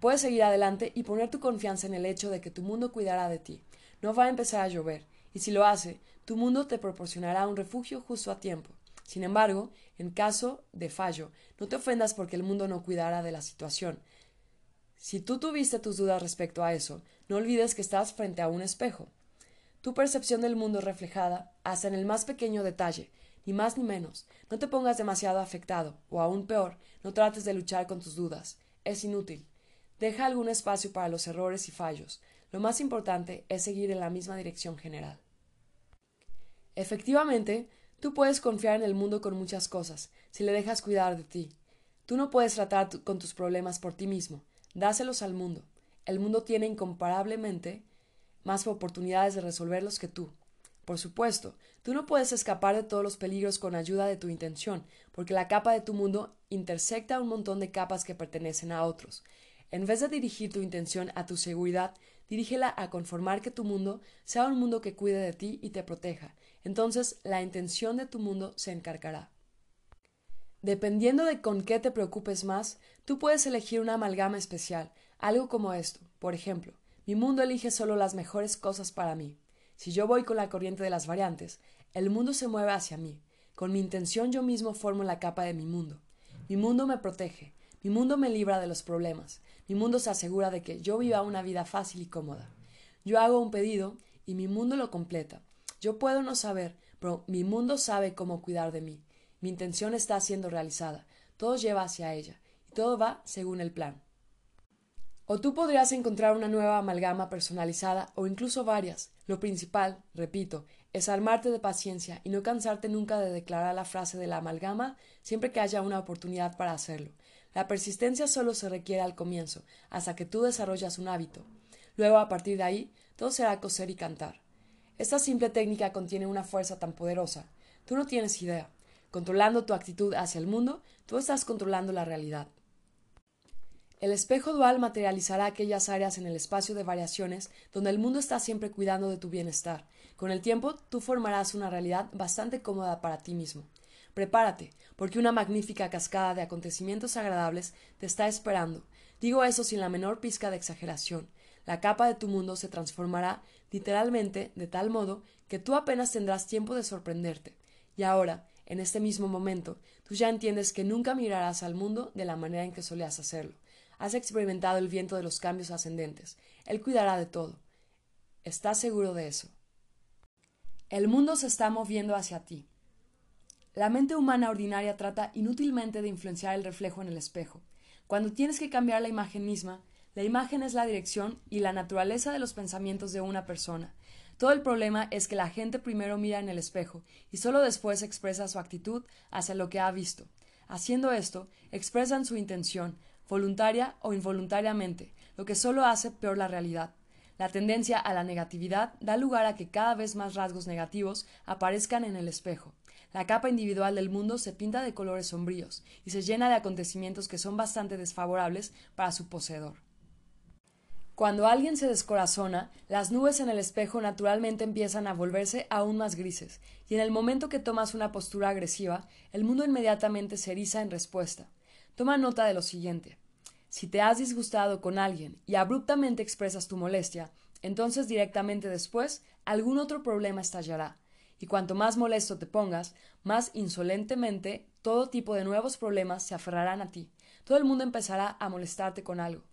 Puedes seguir adelante y poner tu confianza en el hecho de que tu mundo cuidará de ti. No va a empezar a llover, y si lo hace, tu mundo te proporcionará un refugio justo a tiempo. Sin embargo, en caso de fallo, no te ofendas porque el mundo no cuidará de la situación. Si tú tuviste tus dudas respecto a eso, no olvides que estás frente a un espejo. Tu percepción del mundo reflejada hasta en el más pequeño detalle, ni más ni menos. No te pongas demasiado afectado, o aún peor, no trates de luchar con tus dudas. Es inútil. Deja algún espacio para los errores y fallos. Lo más importante es seguir en la misma dirección general. Efectivamente, tú puedes confiar en el mundo con muchas cosas, si le dejas cuidar de ti. Tú no puedes tratar con tus problemas por ti mismo, dáselos al mundo el mundo tiene incomparablemente más oportunidades de resolverlos que tú. Por supuesto, tú no puedes escapar de todos los peligros con ayuda de tu intención, porque la capa de tu mundo intersecta un montón de capas que pertenecen a otros. En vez de dirigir tu intención a tu seguridad, dirígela a conformar que tu mundo sea un mundo que cuide de ti y te proteja. Entonces la intención de tu mundo se encargará. Dependiendo de con qué te preocupes más, tú puedes elegir una amalgama especial, algo como esto, por ejemplo, mi mundo elige solo las mejores cosas para mí. Si yo voy con la corriente de las variantes, el mundo se mueve hacia mí. Con mi intención yo mismo formo la capa de mi mundo. Mi mundo me protege, mi mundo me libra de los problemas, mi mundo se asegura de que yo viva una vida fácil y cómoda. Yo hago un pedido y mi mundo lo completa. Yo puedo no saber, pero mi mundo sabe cómo cuidar de mí. Mi intención está siendo realizada, todo lleva hacia ella, y todo va según el plan. O tú podrías encontrar una nueva amalgama personalizada o incluso varias. Lo principal, repito, es armarte de paciencia y no cansarte nunca de declarar la frase de la amalgama siempre que haya una oportunidad para hacerlo. La persistencia solo se requiere al comienzo, hasta que tú desarrollas un hábito. Luego, a partir de ahí, todo será coser y cantar. Esta simple técnica contiene una fuerza tan poderosa. Tú no tienes idea. Controlando tu actitud hacia el mundo, tú estás controlando la realidad. El espejo dual materializará aquellas áreas en el espacio de variaciones donde el mundo está siempre cuidando de tu bienestar. Con el tiempo, tú formarás una realidad bastante cómoda para ti mismo. Prepárate, porque una magnífica cascada de acontecimientos agradables te está esperando. Digo eso sin la menor pizca de exageración. La capa de tu mundo se transformará literalmente de tal modo que tú apenas tendrás tiempo de sorprenderte. Y ahora, en este mismo momento, tú ya entiendes que nunca mirarás al mundo de la manera en que solías hacerlo. Has experimentado el viento de los cambios ascendentes. Él cuidará de todo. ¿Estás seguro de eso? El mundo se está moviendo hacia ti. La mente humana ordinaria trata inútilmente de influenciar el reflejo en el espejo. Cuando tienes que cambiar la imagen misma, la imagen es la dirección y la naturaleza de los pensamientos de una persona. Todo el problema es que la gente primero mira en el espejo y solo después expresa su actitud hacia lo que ha visto. Haciendo esto, expresan su intención, voluntaria o involuntariamente, lo que solo hace peor la realidad. La tendencia a la negatividad da lugar a que cada vez más rasgos negativos aparezcan en el espejo. La capa individual del mundo se pinta de colores sombríos y se llena de acontecimientos que son bastante desfavorables para su poseedor. Cuando alguien se descorazona, las nubes en el espejo naturalmente empiezan a volverse aún más grises, y en el momento que tomas una postura agresiva, el mundo inmediatamente se eriza en respuesta. Toma nota de lo siguiente. Si te has disgustado con alguien y abruptamente expresas tu molestia, entonces directamente después algún otro problema estallará. Y cuanto más molesto te pongas, más insolentemente todo tipo de nuevos problemas se aferrarán a ti. Todo el mundo empezará a molestarte con algo.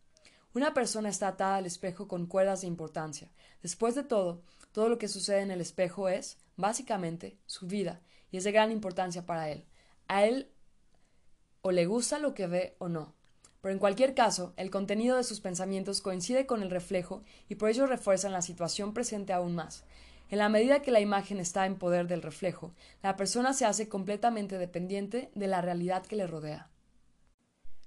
Una persona está atada al espejo con cuerdas de importancia. Después de todo, todo lo que sucede en el espejo es, básicamente, su vida, y es de gran importancia para él. A él o le gusta lo que ve o no. Pero en cualquier caso, el contenido de sus pensamientos coincide con el reflejo y por ello refuerzan la situación presente aún más. En la medida que la imagen está en poder del reflejo, la persona se hace completamente dependiente de la realidad que le rodea.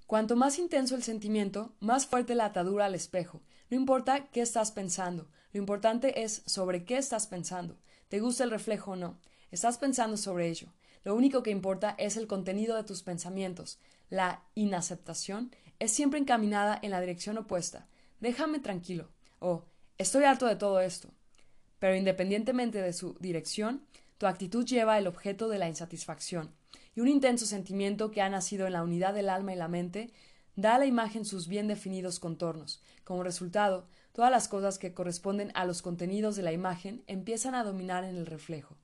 Cuanto más intenso el sentimiento, más fuerte la atadura al espejo. No importa qué estás pensando, lo importante es sobre qué estás pensando. ¿Te gusta el reflejo o no? Estás pensando sobre ello. Lo único que importa es el contenido de tus pensamientos. La inaceptación es siempre encaminada en la dirección opuesta. Déjame tranquilo. O estoy harto de todo esto. Pero independientemente de su dirección, tu actitud lleva el objeto de la insatisfacción, y un intenso sentimiento que ha nacido en la unidad del alma y la mente da a la imagen sus bien definidos contornos. Como resultado, todas las cosas que corresponden a los contenidos de la imagen empiezan a dominar en el reflejo.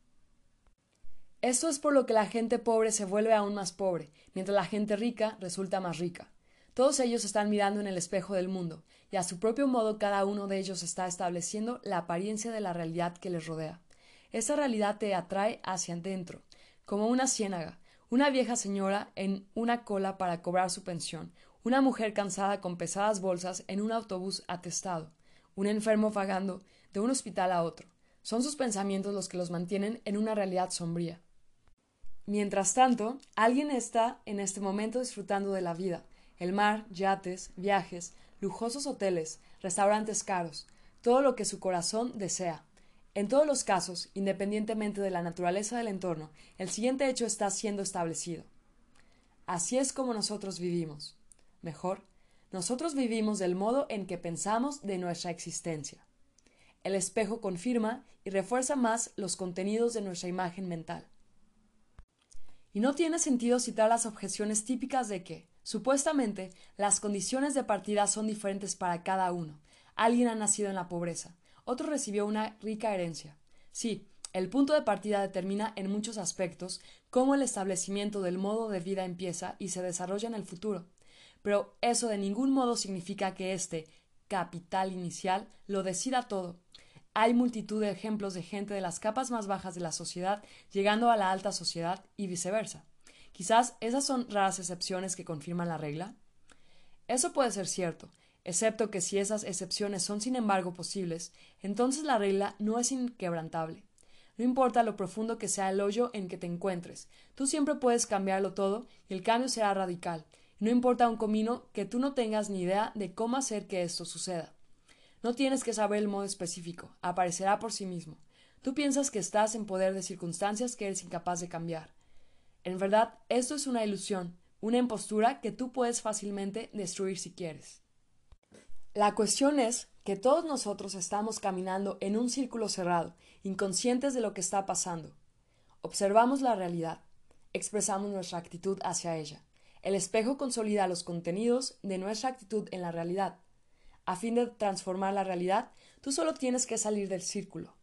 Esto es por lo que la gente pobre se vuelve aún más pobre, mientras la gente rica resulta más rica. Todos ellos están mirando en el espejo del mundo, y a su propio modo cada uno de ellos está estableciendo la apariencia de la realidad que les rodea. Esa realidad te atrae hacia adentro, como una ciénaga, una vieja señora en una cola para cobrar su pensión, una mujer cansada con pesadas bolsas en un autobús atestado, un enfermo vagando de un hospital a otro. Son sus pensamientos los que los mantienen en una realidad sombría. Mientras tanto, alguien está en este momento disfrutando de la vida, el mar, yates, viajes, lujosos hoteles, restaurantes caros, todo lo que su corazón desea. En todos los casos, independientemente de la naturaleza del entorno, el siguiente hecho está siendo establecido. Así es como nosotros vivimos. Mejor, nosotros vivimos del modo en que pensamos de nuestra existencia. El espejo confirma y refuerza más los contenidos de nuestra imagen mental. Y no tiene sentido citar las objeciones típicas de que, Supuestamente, las condiciones de partida son diferentes para cada uno. Alguien ha nacido en la pobreza, otro recibió una rica herencia. Sí, el punto de partida determina en muchos aspectos cómo el establecimiento del modo de vida empieza y se desarrolla en el futuro. Pero eso de ningún modo significa que este capital inicial lo decida todo. Hay multitud de ejemplos de gente de las capas más bajas de la sociedad llegando a la alta sociedad y viceversa. Quizás esas son raras excepciones que confirman la regla. Eso puede ser cierto, excepto que si esas excepciones son sin embargo posibles, entonces la regla no es inquebrantable. No importa lo profundo que sea el hoyo en que te encuentres, tú siempre puedes cambiarlo todo y el cambio será radical. no importa un comino que tú no tengas ni idea de cómo hacer que esto suceda. No tienes que saber el modo específico, aparecerá por sí mismo. Tú piensas que estás en poder de circunstancias que eres incapaz de cambiar. En verdad, esto es una ilusión, una impostura que tú puedes fácilmente destruir si quieres. La cuestión es que todos nosotros estamos caminando en un círculo cerrado, inconscientes de lo que está pasando. Observamos la realidad, expresamos nuestra actitud hacia ella. El espejo consolida los contenidos de nuestra actitud en la realidad. A fin de transformar la realidad, tú solo tienes que salir del círculo.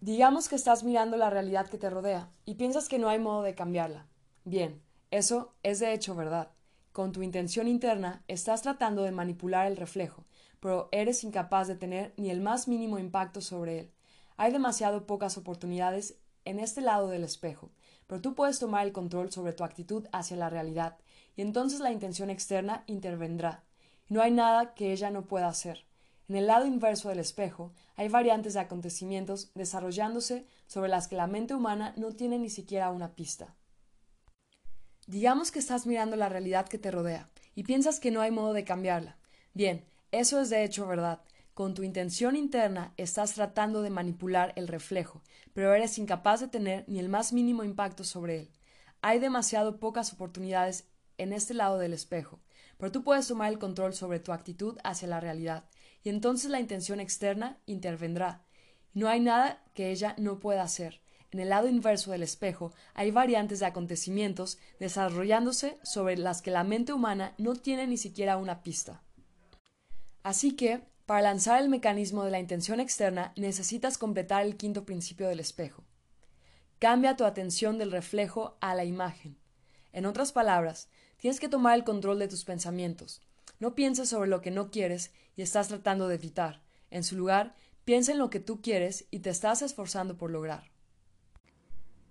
Digamos que estás mirando la realidad que te rodea y piensas que no hay modo de cambiarla. Bien, eso es de hecho verdad. Con tu intención interna estás tratando de manipular el reflejo, pero eres incapaz de tener ni el más mínimo impacto sobre él. Hay demasiado pocas oportunidades en este lado del espejo, pero tú puedes tomar el control sobre tu actitud hacia la realidad, y entonces la intención externa intervendrá. No hay nada que ella no pueda hacer. En el lado inverso del espejo hay variantes de acontecimientos desarrollándose sobre las que la mente humana no tiene ni siquiera una pista. Digamos que estás mirando la realidad que te rodea y piensas que no hay modo de cambiarla. Bien, eso es de hecho verdad. Con tu intención interna estás tratando de manipular el reflejo, pero eres incapaz de tener ni el más mínimo impacto sobre él. Hay demasiado pocas oportunidades en este lado del espejo, pero tú puedes tomar el control sobre tu actitud hacia la realidad y entonces la intención externa intervendrá. No hay nada que ella no pueda hacer. En el lado inverso del espejo hay variantes de acontecimientos desarrollándose sobre las que la mente humana no tiene ni siquiera una pista. Así que, para lanzar el mecanismo de la intención externa, necesitas completar el quinto principio del espejo. Cambia tu atención del reflejo a la imagen. En otras palabras, tienes que tomar el control de tus pensamientos. No pienses sobre lo que no quieres y estás tratando de evitar. En su lugar, piensa en lo que tú quieres y te estás esforzando por lograr.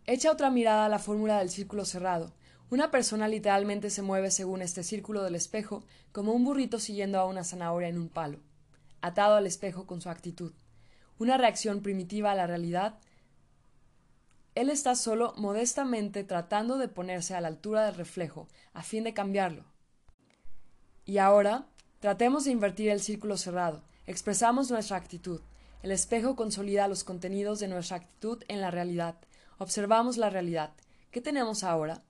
Echa otra mirada a la fórmula del círculo cerrado. Una persona literalmente se mueve según este círculo del espejo como un burrito siguiendo a una zanahoria en un palo, atado al espejo con su actitud. Una reacción primitiva a la realidad. Él está solo modestamente tratando de ponerse a la altura del reflejo, a fin de cambiarlo. Y ahora, tratemos de invertir el círculo cerrado. Expresamos nuestra actitud. El espejo consolida los contenidos de nuestra actitud en la realidad. Observamos la realidad. ¿Qué tenemos ahora?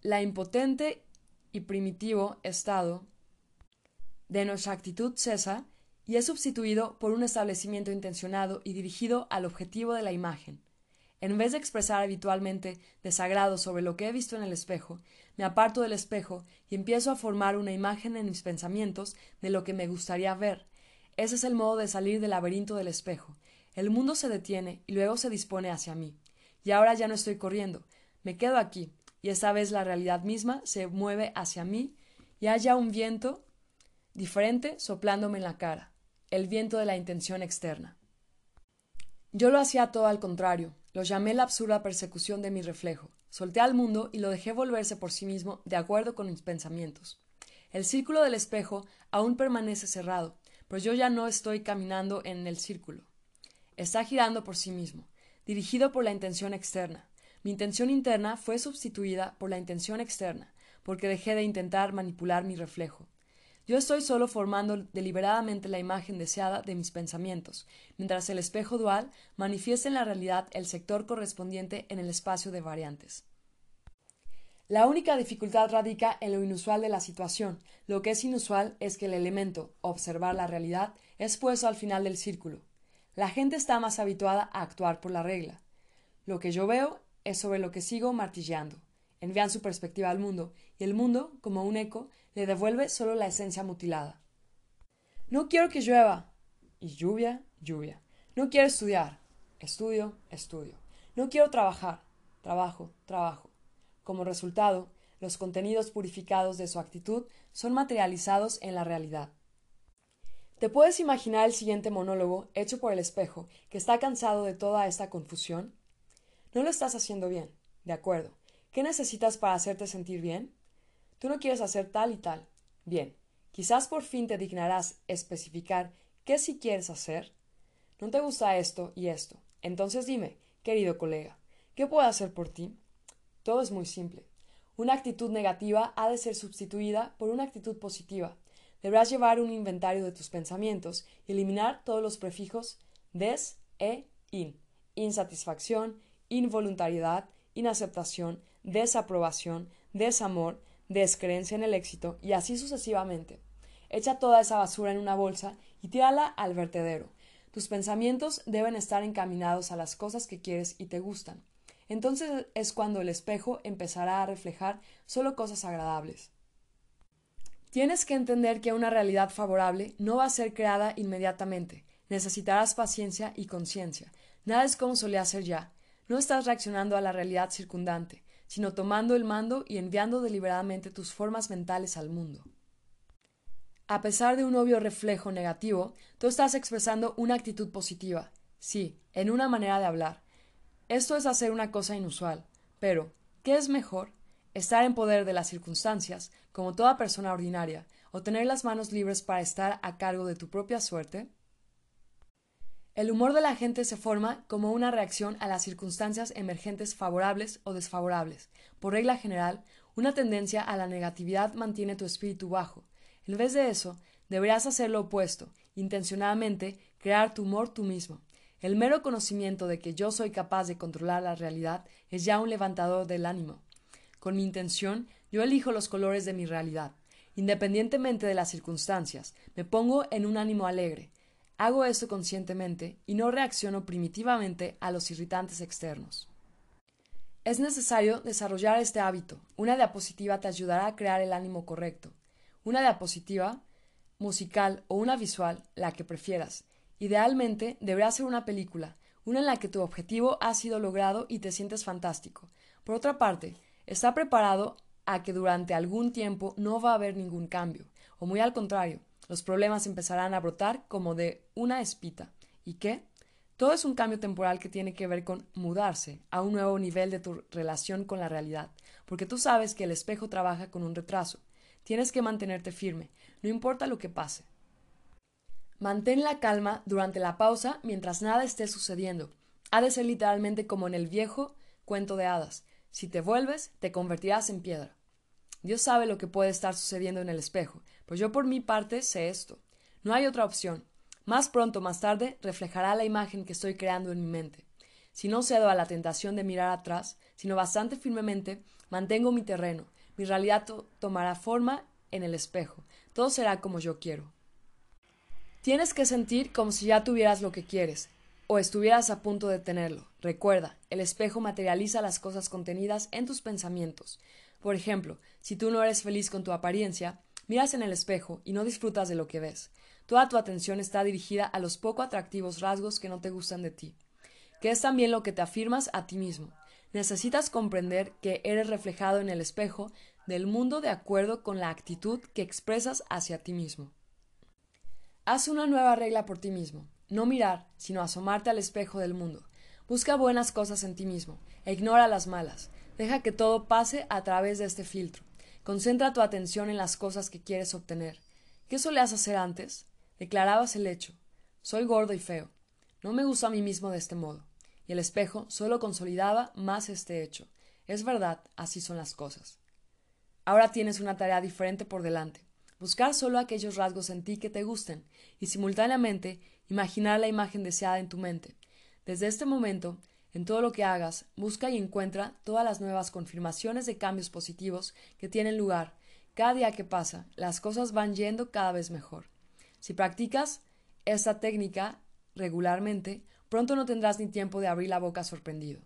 La impotente y primitivo estado de nuestra actitud cesa y es sustituido por un establecimiento intencionado y dirigido al objetivo de la imagen. En vez de expresar habitualmente desagrado sobre lo que he visto en el espejo, me aparto del espejo y empiezo a formar una imagen en mis pensamientos de lo que me gustaría ver. Ese es el modo de salir del laberinto del espejo. El mundo se detiene y luego se dispone hacia mí. Y ahora ya no estoy corriendo, me quedo aquí, y esta vez la realidad misma se mueve hacia mí y haya un viento diferente soplándome en la cara, el viento de la intención externa. Yo lo hacía todo al contrario, lo llamé la absurda persecución de mi reflejo. Solté al mundo y lo dejé volverse por sí mismo de acuerdo con mis pensamientos. El círculo del espejo aún permanece cerrado, pero yo ya no estoy caminando en el círculo. Está girando por sí mismo, dirigido por la intención externa. Mi intención interna fue sustituida por la intención externa, porque dejé de intentar manipular mi reflejo. Yo estoy solo formando deliberadamente la imagen deseada de mis pensamientos, mientras el espejo dual manifiesta en la realidad el sector correspondiente en el espacio de variantes. La única dificultad radica en lo inusual de la situación. Lo que es inusual es que el elemento, observar la realidad, es puesto al final del círculo. La gente está más habituada a actuar por la regla. Lo que yo veo es sobre lo que sigo martilleando. Envían su perspectiva al mundo, y el mundo, como un eco, le devuelve solo la esencia mutilada. No quiero que llueva. Y lluvia, lluvia. No quiero estudiar. Estudio, estudio. No quiero trabajar. Trabajo, trabajo. Como resultado, los contenidos purificados de su actitud son materializados en la realidad. ¿Te puedes imaginar el siguiente monólogo hecho por el espejo que está cansado de toda esta confusión? No lo estás haciendo bien. De acuerdo. ¿Qué necesitas para hacerte sentir bien? Tú no quieres hacer tal y tal. Bien, quizás por fin te dignarás especificar qué sí quieres hacer. No te gusta esto y esto. Entonces dime, querido colega, ¿qué puedo hacer por ti? Todo es muy simple. Una actitud negativa ha de ser sustituida por una actitud positiva. Deberás llevar un inventario de tus pensamientos y eliminar todos los prefijos des, e, in. Insatisfacción, involuntariedad, inaceptación, desaprobación, desamor, descreencia en el éxito y así sucesivamente. Echa toda esa basura en una bolsa y tírala al vertedero. Tus pensamientos deben estar encaminados a las cosas que quieres y te gustan. Entonces es cuando el espejo empezará a reflejar solo cosas agradables. Tienes que entender que una realidad favorable no va a ser creada inmediatamente. Necesitarás paciencia y conciencia. Nada es como solía ser ya. No estás reaccionando a la realidad circundante sino tomando el mando y enviando deliberadamente tus formas mentales al mundo. A pesar de un obvio reflejo negativo, tú estás expresando una actitud positiva, sí, en una manera de hablar. Esto es hacer una cosa inusual, pero, ¿qué es mejor? Estar en poder de las circunstancias, como toda persona ordinaria, o tener las manos libres para estar a cargo de tu propia suerte? El humor de la gente se forma como una reacción a las circunstancias emergentes favorables o desfavorables. Por regla general, una tendencia a la negatividad mantiene tu espíritu bajo. En vez de eso, deberías hacer lo opuesto, intencionadamente crear tu humor tú mismo. El mero conocimiento de que yo soy capaz de controlar la realidad es ya un levantador del ánimo. Con mi intención, yo elijo los colores de mi realidad. Independientemente de las circunstancias, me pongo en un ánimo alegre. Hago esto conscientemente y no reacciono primitivamente a los irritantes externos. Es necesario desarrollar este hábito. Una diapositiva te ayudará a crear el ánimo correcto. Una diapositiva musical o una visual, la que prefieras. Idealmente deberá ser una película, una en la que tu objetivo ha sido logrado y te sientes fantástico. Por otra parte, está preparado a que durante algún tiempo no va a haber ningún cambio, o muy al contrario, los problemas empezarán a brotar como de una espita. ¿Y qué? Todo es un cambio temporal que tiene que ver con mudarse a un nuevo nivel de tu relación con la realidad, porque tú sabes que el espejo trabaja con un retraso. Tienes que mantenerte firme, no importa lo que pase. Mantén la calma durante la pausa mientras nada esté sucediendo. Ha de ser literalmente como en el viejo cuento de hadas. Si te vuelves, te convertirás en piedra. Dios sabe lo que puede estar sucediendo en el espejo, pues yo por mi parte sé esto. No hay otra opción. Más pronto o más tarde reflejará la imagen que estoy creando en mi mente. Si no cedo a la tentación de mirar atrás, sino bastante firmemente, mantengo mi terreno, mi realidad tomará forma en el espejo. Todo será como yo quiero. Tienes que sentir como si ya tuvieras lo que quieres, o estuvieras a punto de tenerlo. Recuerda, el espejo materializa las cosas contenidas en tus pensamientos. Por ejemplo, si tú no eres feliz con tu apariencia, miras en el espejo y no disfrutas de lo que ves. Toda tu atención está dirigida a los poco atractivos rasgos que no te gustan de ti, que es también lo que te afirmas a ti mismo. Necesitas comprender que eres reflejado en el espejo del mundo de acuerdo con la actitud que expresas hacia ti mismo. Haz una nueva regla por ti mismo. No mirar, sino asomarte al espejo del mundo. Busca buenas cosas en ti mismo e ignora las malas. Deja que todo pase a través de este filtro. Concentra tu atención en las cosas que quieres obtener. ¿Qué solías hacer antes? Declarabas el hecho. Soy gordo y feo. No me gusto a mí mismo de este modo. Y el espejo solo consolidaba más este hecho. Es verdad, así son las cosas. Ahora tienes una tarea diferente por delante. Buscar solo aquellos rasgos en ti que te gusten y simultáneamente imaginar la imagen deseada en tu mente. Desde este momento, en todo lo que hagas, busca y encuentra todas las nuevas confirmaciones de cambios positivos que tienen lugar. Cada día que pasa, las cosas van yendo cada vez mejor. Si practicas esta técnica regularmente, pronto no tendrás ni tiempo de abrir la boca sorprendido.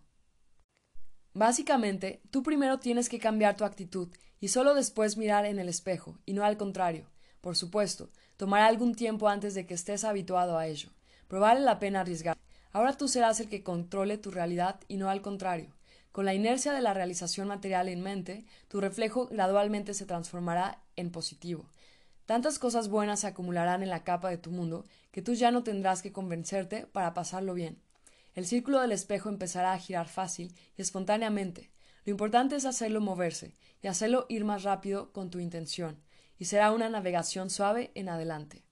Básicamente, tú primero tienes que cambiar tu actitud y solo después mirar en el espejo, y no al contrario. Por supuesto, tomará algún tiempo antes de que estés habituado a ello, pero vale la pena arriesgar. Ahora tú serás el que controle tu realidad y no al contrario. Con la inercia de la realización material en mente, tu reflejo gradualmente se transformará en positivo. Tantas cosas buenas se acumularán en la capa de tu mundo que tú ya no tendrás que convencerte para pasarlo bien. El círculo del espejo empezará a girar fácil y espontáneamente. Lo importante es hacerlo moverse y hacerlo ir más rápido con tu intención, y será una navegación suave en adelante.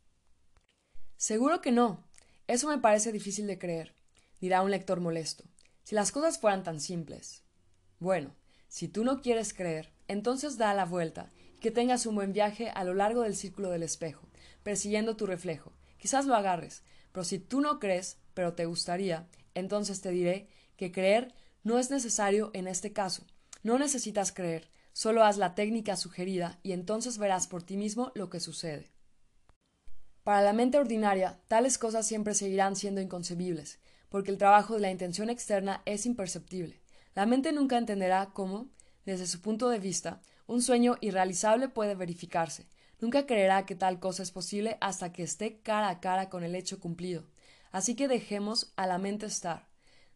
Seguro que no, eso me parece difícil de creer, dirá un lector molesto. Si las cosas fueran tan simples. Bueno, si tú no quieres creer, entonces da la vuelta y que tengas un buen viaje a lo largo del círculo del espejo, persiguiendo tu reflejo. Quizás lo agarres, pero si tú no crees, pero te gustaría, entonces te diré que creer no es necesario en este caso. No necesitas creer, solo haz la técnica sugerida y entonces verás por ti mismo lo que sucede. Para la mente ordinaria, tales cosas siempre seguirán siendo inconcebibles, porque el trabajo de la intención externa es imperceptible. La mente nunca entenderá cómo, desde su punto de vista, un sueño irrealizable puede verificarse. Nunca creerá que tal cosa es posible hasta que esté cara a cara con el hecho cumplido. Así que dejemos a la mente estar.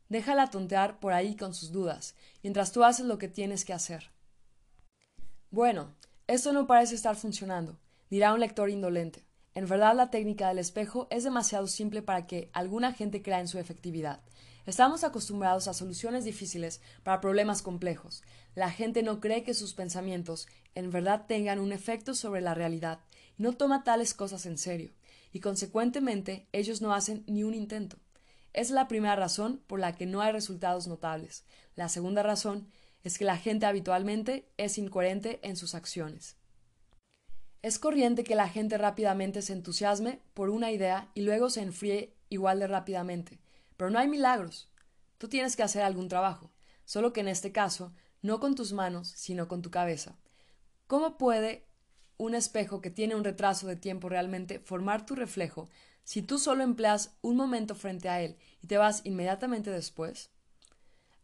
Déjala tontear por ahí con sus dudas, mientras tú haces lo que tienes que hacer. Bueno, esto no parece estar funcionando, dirá un lector indolente. En verdad la técnica del espejo es demasiado simple para que alguna gente crea en su efectividad. Estamos acostumbrados a soluciones difíciles para problemas complejos. La gente no cree que sus pensamientos en verdad tengan un efecto sobre la realidad y no toma tales cosas en serio, y consecuentemente ellos no hacen ni un intento. Es la primera razón por la que no hay resultados notables. La segunda razón es que la gente habitualmente es incoherente en sus acciones. Es corriente que la gente rápidamente se entusiasme por una idea y luego se enfríe igual de rápidamente. Pero no hay milagros. Tú tienes que hacer algún trabajo, solo que en este caso no con tus manos, sino con tu cabeza. ¿Cómo puede un espejo que tiene un retraso de tiempo realmente formar tu reflejo si tú solo empleas un momento frente a él y te vas inmediatamente después?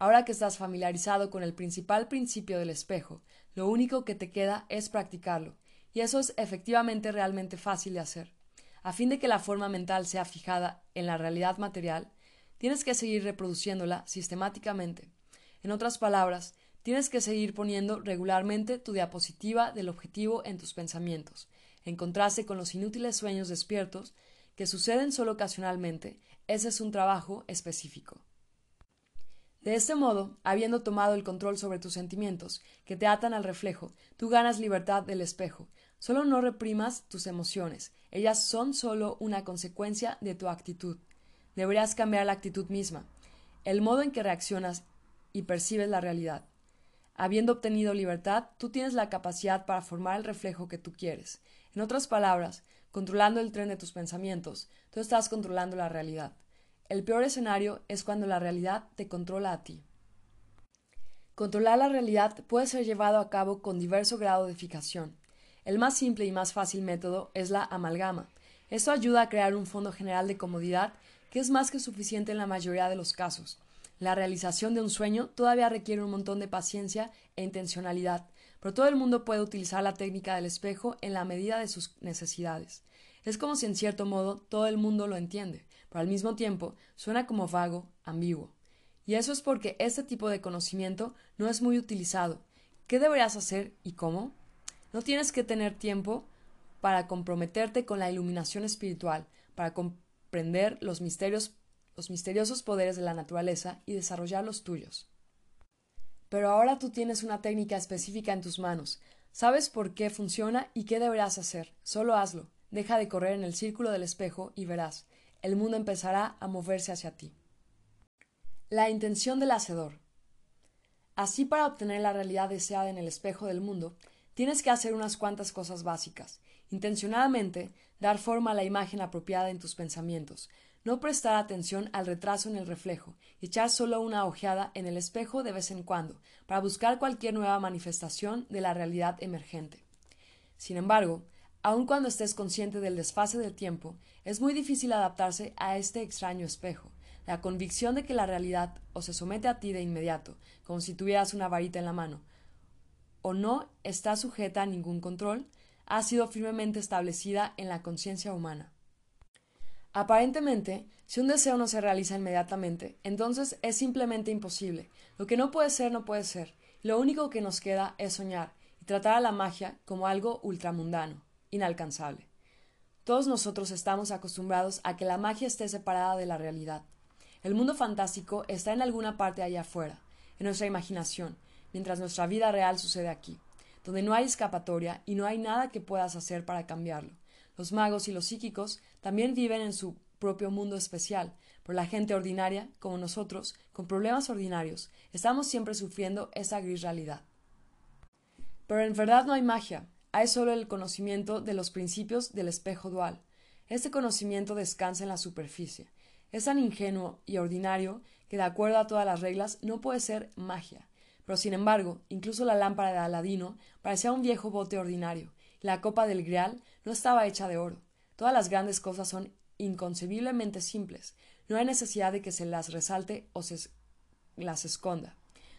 Ahora que estás familiarizado con el principal principio del espejo, lo único que te queda es practicarlo y eso es efectivamente realmente fácil de hacer. A fin de que la forma mental sea fijada en la realidad material, tienes que seguir reproduciéndola sistemáticamente. En otras palabras, tienes que seguir poniendo regularmente tu diapositiva del objetivo en tus pensamientos, en contraste con los inútiles sueños despiertos que suceden solo ocasionalmente, ese es un trabajo específico. De este modo, habiendo tomado el control sobre tus sentimientos, que te atan al reflejo, tú ganas libertad del espejo. Solo no reprimas tus emociones, ellas son solo una consecuencia de tu actitud. Deberías cambiar la actitud misma, el modo en que reaccionas y percibes la realidad. Habiendo obtenido libertad, tú tienes la capacidad para formar el reflejo que tú quieres. En otras palabras, controlando el tren de tus pensamientos, tú estás controlando la realidad. El peor escenario es cuando la realidad te controla a ti. Controlar la realidad puede ser llevado a cabo con diverso grado de fijación. El más simple y más fácil método es la amalgama. Esto ayuda a crear un fondo general de comodidad que es más que suficiente en la mayoría de los casos. La realización de un sueño todavía requiere un montón de paciencia e intencionalidad, pero todo el mundo puede utilizar la técnica del espejo en la medida de sus necesidades. Es como si en cierto modo todo el mundo lo entiende, pero al mismo tiempo suena como vago, ambiguo. Y eso es porque este tipo de conocimiento no es muy utilizado. ¿Qué deberías hacer y cómo? No tienes que tener tiempo para comprometerte con la iluminación espiritual, para comprender los misterios, los misteriosos poderes de la naturaleza y desarrollar los tuyos. Pero ahora tú tienes una técnica específica en tus manos. Sabes por qué funciona y qué deberás hacer. Solo hazlo. Deja de correr en el círculo del espejo y verás el mundo empezará a moverse hacia ti. La intención del hacedor. Así para obtener la realidad deseada en el espejo del mundo, tienes que hacer unas cuantas cosas básicas. Intencionadamente, dar forma a la imagen apropiada en tus pensamientos, no prestar atención al retraso en el reflejo, y echar solo una ojeada en el espejo de vez en cuando, para buscar cualquier nueva manifestación de la realidad emergente. Sin embargo, Aun cuando estés consciente del desfase del tiempo, es muy difícil adaptarse a este extraño espejo. La convicción de que la realidad o se somete a ti de inmediato, como si tuvieras una varita en la mano, o no está sujeta a ningún control, ha sido firmemente establecida en la conciencia humana. Aparentemente, si un deseo no se realiza inmediatamente, entonces es simplemente imposible. Lo que no puede ser, no puede ser. Lo único que nos queda es soñar y tratar a la magia como algo ultramundano inalcanzable. Todos nosotros estamos acostumbrados a que la magia esté separada de la realidad. El mundo fantástico está en alguna parte allá afuera, en nuestra imaginación, mientras nuestra vida real sucede aquí, donde no hay escapatoria y no hay nada que puedas hacer para cambiarlo. Los magos y los psíquicos también viven en su propio mundo especial, pero la gente ordinaria, como nosotros, con problemas ordinarios, estamos siempre sufriendo esa gris realidad. Pero en verdad no hay magia, hay solo el conocimiento de los principios del espejo dual. Este conocimiento descansa en la superficie. Es tan ingenuo y ordinario que, de acuerdo a todas las reglas, no puede ser magia. Pero, sin embargo, incluso la lámpara de Aladino parecía un viejo bote ordinario, y la copa del Grial no estaba hecha de oro. Todas las grandes cosas son inconcebiblemente simples. No hay necesidad de que se las resalte o se las esconda.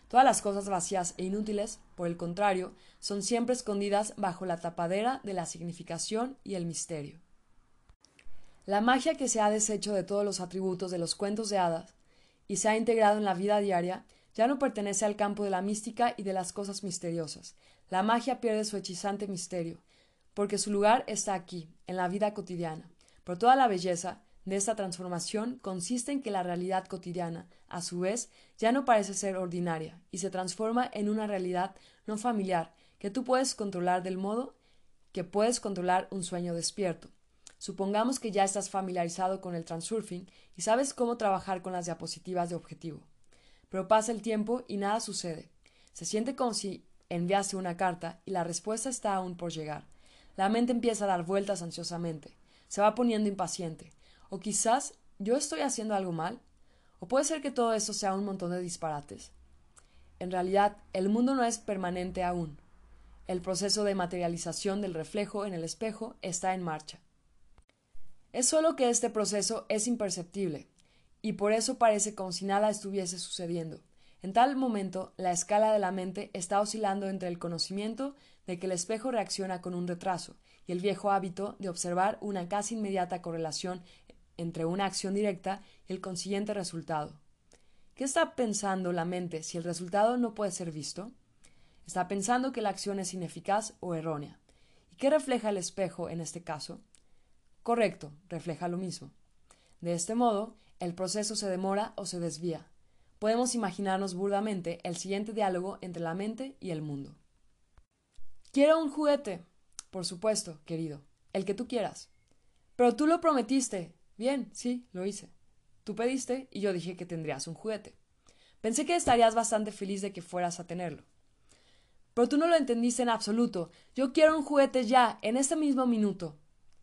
Todas las cosas vacías e inútiles, por el contrario, son siempre escondidas bajo la tapadera de la significación y el misterio. La magia que se ha deshecho de todos los atributos de los cuentos de hadas y se ha integrado en la vida diaria ya no pertenece al campo de la mística y de las cosas misteriosas. La magia pierde su hechizante misterio, porque su lugar está aquí, en la vida cotidiana. Por toda la belleza, de esta transformación consiste en que la realidad cotidiana, a su vez, ya no parece ser ordinaria y se transforma en una realidad no familiar que tú puedes controlar del modo que puedes controlar un sueño despierto. Supongamos que ya estás familiarizado con el transurfing y sabes cómo trabajar con las diapositivas de objetivo. Pero pasa el tiempo y nada sucede. Se siente como si enviaste una carta y la respuesta está aún por llegar. La mente empieza a dar vueltas ansiosamente. Se va poniendo impaciente. O quizás yo estoy haciendo algo mal. O puede ser que todo esto sea un montón de disparates. En realidad, el mundo no es permanente aún. El proceso de materialización del reflejo en el espejo está en marcha. Es solo que este proceso es imperceptible, y por eso parece como si nada estuviese sucediendo. En tal momento, la escala de la mente está oscilando entre el conocimiento de que el espejo reacciona con un retraso y el viejo hábito de observar una casi inmediata correlación entre una acción directa y el consiguiente resultado. ¿Qué está pensando la mente si el resultado no puede ser visto? Está pensando que la acción es ineficaz o errónea. ¿Y qué refleja el espejo en este caso? Correcto, refleja lo mismo. De este modo, el proceso se demora o se desvía. Podemos imaginarnos burdamente el siguiente diálogo entre la mente y el mundo. Quiero un juguete. Por supuesto, querido. El que tú quieras. Pero tú lo prometiste. Bien, sí, lo hice. Tú pediste y yo dije que tendrías un juguete. Pensé que estarías bastante feliz de que fueras a tenerlo. Pero tú no lo entendiste en absoluto. Yo quiero un juguete ya, en este mismo minuto.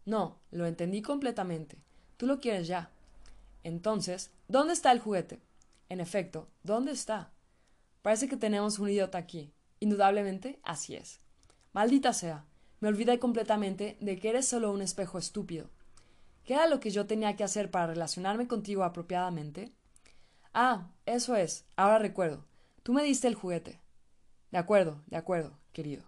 No, lo entendí completamente. Tú lo quieres ya. Entonces, ¿dónde está el juguete? En efecto, ¿dónde está? Parece que tenemos un idiota aquí. Indudablemente, así es. Maldita sea. Me olvidé completamente de que eres solo un espejo estúpido. ¿Qué era lo que yo tenía que hacer para relacionarme contigo apropiadamente? Ah, eso es. Ahora recuerdo. Tú me diste el juguete. De acuerdo, de acuerdo, querido.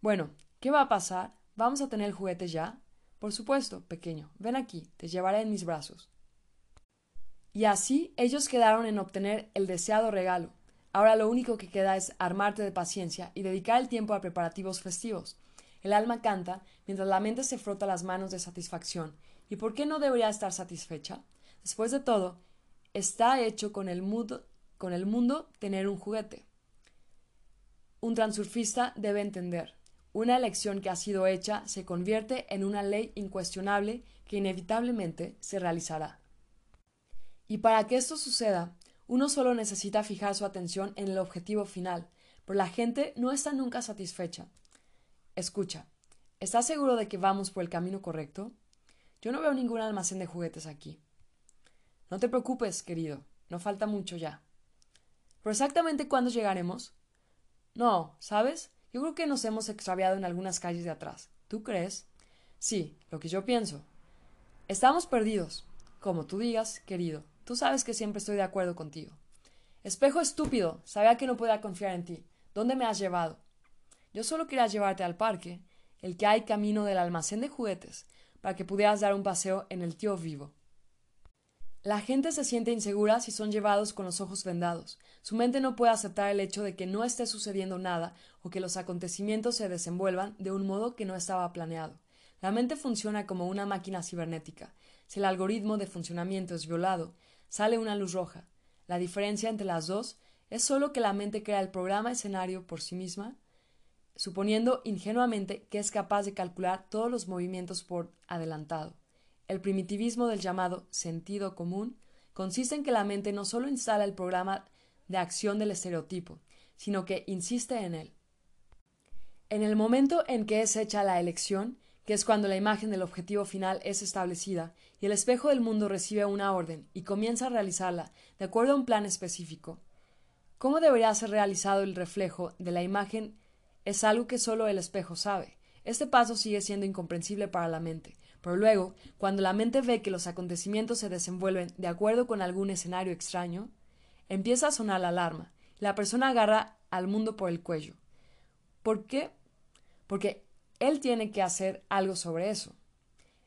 Bueno, ¿qué va a pasar? ¿Vamos a tener el juguete ya? Por supuesto, pequeño. Ven aquí, te llevaré en mis brazos. Y así ellos quedaron en obtener el deseado regalo. Ahora lo único que queda es armarte de paciencia y dedicar el tiempo a preparativos festivos. El alma canta mientras la mente se frota las manos de satisfacción. ¿Y por qué no debería estar satisfecha? Después de todo, está hecho con el mundo, con el mundo tener un juguete. Un transurfista debe entender. Una elección que ha sido hecha se convierte en una ley incuestionable que inevitablemente se realizará. Y para que esto suceda, uno solo necesita fijar su atención en el objetivo final, pero la gente no está nunca satisfecha. Escucha, ¿estás seguro de que vamos por el camino correcto? Yo no veo ningún almacén de juguetes aquí. No te preocupes, querido, no falta mucho ya. ¿Pero exactamente cuándo llegaremos? No, ¿sabes? Yo creo que nos hemos extraviado en algunas calles de atrás. ¿Tú crees? Sí, lo que yo pienso. Estamos perdidos. Como tú digas, querido. Tú sabes que siempre estoy de acuerdo contigo. Espejo estúpido. Sabía que no podía confiar en ti. ¿Dónde me has llevado? Yo solo quería llevarte al parque, el que hay camino del almacén de juguetes, para que pudieras dar un paseo en el tío vivo. La gente se siente insegura si son llevados con los ojos vendados. Su mente no puede aceptar el hecho de que no esté sucediendo nada o que los acontecimientos se desenvuelvan de un modo que no estaba planeado. La mente funciona como una máquina cibernética. Si el algoritmo de funcionamiento es violado, sale una luz roja. La diferencia entre las dos es solo que la mente crea el programa escenario por sí misma, suponiendo ingenuamente que es capaz de calcular todos los movimientos por adelantado. El primitivismo del llamado sentido común consiste en que la mente no solo instala el programa de acción del estereotipo, sino que insiste en él. En el momento en que es hecha la elección, que es cuando la imagen del objetivo final es establecida y el espejo del mundo recibe una orden y comienza a realizarla de acuerdo a un plan específico. ¿Cómo debería ser realizado el reflejo de la imagen? Es algo que solo el espejo sabe. Este paso sigue siendo incomprensible para la mente, pero luego, cuando la mente ve que los acontecimientos se desenvuelven de acuerdo con algún escenario extraño, empieza a sonar la alarma. Y la persona agarra al mundo por el cuello. ¿Por qué? Porque él tiene que hacer algo sobre eso.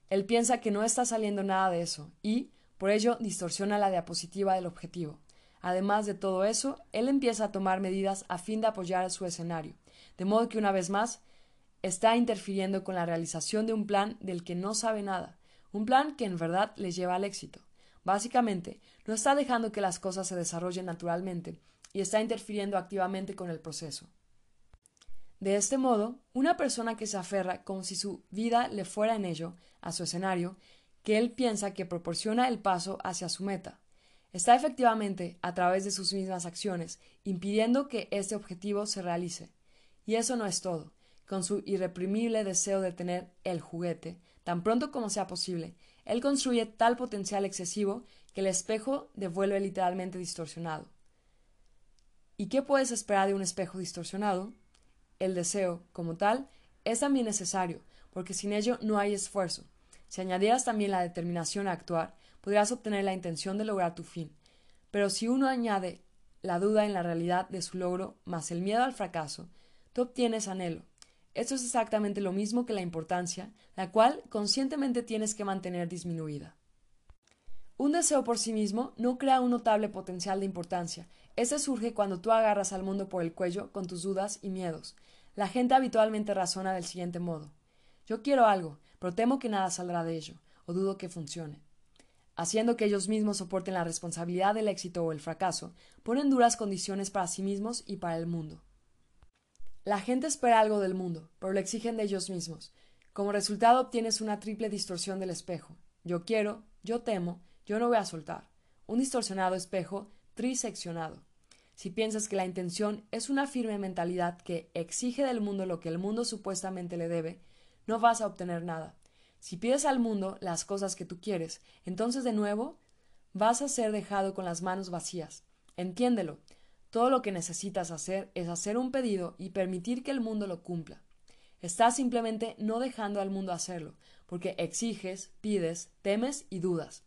Él piensa que no está saliendo nada de eso y, por ello, distorsiona la diapositiva del objetivo. Además de todo eso, él empieza a tomar medidas a fin de apoyar su escenario, de modo que una vez más está interfiriendo con la realización de un plan del que no sabe nada, un plan que en verdad le lleva al éxito. Básicamente, no está dejando que las cosas se desarrollen naturalmente y está interfiriendo activamente con el proceso. De este modo, una persona que se aferra como si su vida le fuera en ello, a su escenario, que él piensa que proporciona el paso hacia su meta, está efectivamente, a través de sus mismas acciones, impidiendo que este objetivo se realice. Y eso no es todo. Con su irreprimible deseo de tener el juguete, tan pronto como sea posible, él construye tal potencial excesivo que el espejo devuelve literalmente distorsionado. ¿Y qué puedes esperar de un espejo distorsionado? El deseo, como tal, es también necesario, porque sin ello no hay esfuerzo. Si añadieras también la determinación a actuar, podrías obtener la intención de lograr tu fin. Pero si uno añade la duda en la realidad de su logro más el miedo al fracaso, tú obtienes anhelo. Esto es exactamente lo mismo que la importancia, la cual conscientemente tienes que mantener disminuida. Un deseo por sí mismo no crea un notable potencial de importancia. Este surge cuando tú agarras al mundo por el cuello con tus dudas y miedos. La gente habitualmente razona del siguiente modo. Yo quiero algo, pero temo que nada saldrá de ello, o dudo que funcione. Haciendo que ellos mismos soporten la responsabilidad del éxito o el fracaso, ponen duras condiciones para sí mismos y para el mundo. La gente espera algo del mundo, pero lo exigen de ellos mismos. Como resultado obtienes una triple distorsión del espejo. Yo quiero, yo temo, yo no voy a soltar. Un distorsionado espejo triseccionado. Si piensas que la intención es una firme mentalidad que exige del mundo lo que el mundo supuestamente le debe, no vas a obtener nada. Si pides al mundo las cosas que tú quieres, entonces de nuevo vas a ser dejado con las manos vacías. Entiéndelo. Todo lo que necesitas hacer es hacer un pedido y permitir que el mundo lo cumpla. Estás simplemente no dejando al mundo hacerlo, porque exiges, pides, temes y dudas.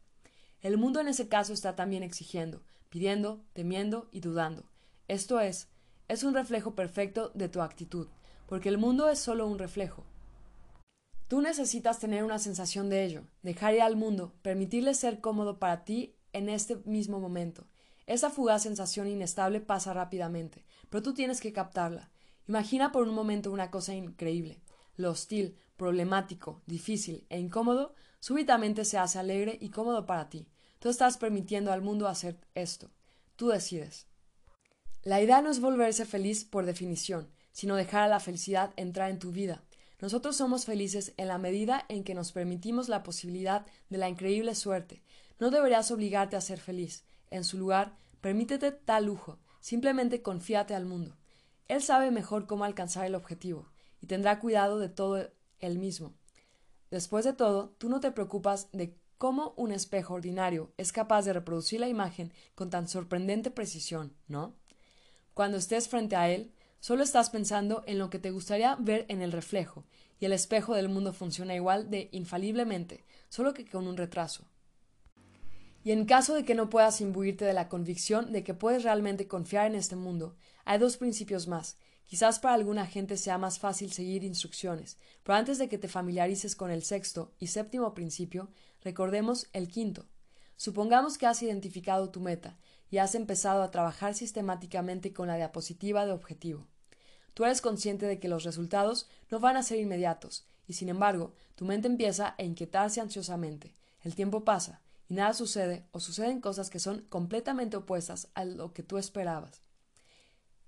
El mundo en ese caso está también exigiendo, pidiendo, temiendo y dudando. Esto es, es un reflejo perfecto de tu actitud, porque el mundo es solo un reflejo. Tú necesitas tener una sensación de ello, dejar ir al mundo, permitirle ser cómodo para ti en este mismo momento. Esa fugaz sensación inestable pasa rápidamente, pero tú tienes que captarla. Imagina por un momento una cosa increíble. Lo hostil, problemático, difícil e incómodo súbitamente se hace alegre y cómodo para ti. Tú estás permitiendo al mundo hacer esto. Tú decides. La idea no es volverse feliz por definición, sino dejar a la felicidad entrar en tu vida. Nosotros somos felices en la medida en que nos permitimos la posibilidad de la increíble suerte. No deberías obligarte a ser feliz. En su lugar, permítete tal lujo. Simplemente confíate al mundo. Él sabe mejor cómo alcanzar el objetivo, y tendrá cuidado de todo él mismo. Después de todo, tú no te preocupas de cómo un espejo ordinario es capaz de reproducir la imagen con tan sorprendente precisión, ¿no? Cuando estés frente a él, solo estás pensando en lo que te gustaría ver en el reflejo, y el espejo del mundo funciona igual de infaliblemente, solo que con un retraso. Y en caso de que no puedas imbuirte de la convicción de que puedes realmente confiar en este mundo, hay dos principios más. Quizás para alguna gente sea más fácil seguir instrucciones, pero antes de que te familiarices con el sexto y séptimo principio, Recordemos el quinto. Supongamos que has identificado tu meta y has empezado a trabajar sistemáticamente con la diapositiva de objetivo. Tú eres consciente de que los resultados no van a ser inmediatos, y sin embargo, tu mente empieza a inquietarse ansiosamente. El tiempo pasa, y nada sucede o suceden cosas que son completamente opuestas a lo que tú esperabas.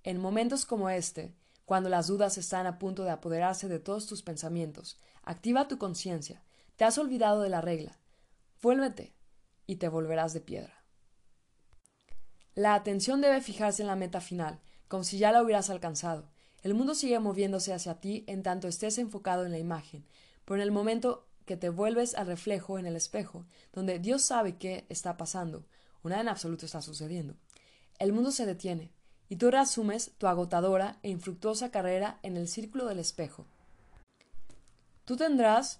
En momentos como este, cuando las dudas están a punto de apoderarse de todos tus pensamientos, activa tu conciencia. Te has olvidado de la regla, Vuélvete y te volverás de piedra. La atención debe fijarse en la meta final, como si ya la hubieras alcanzado. El mundo sigue moviéndose hacia ti en tanto estés enfocado en la imagen, pero en el momento que te vuelves al reflejo en el espejo, donde Dios sabe qué está pasando, o nada en absoluto está sucediendo, el mundo se detiene, y tú reasumes tu agotadora e infructuosa carrera en el círculo del espejo. Tú tendrás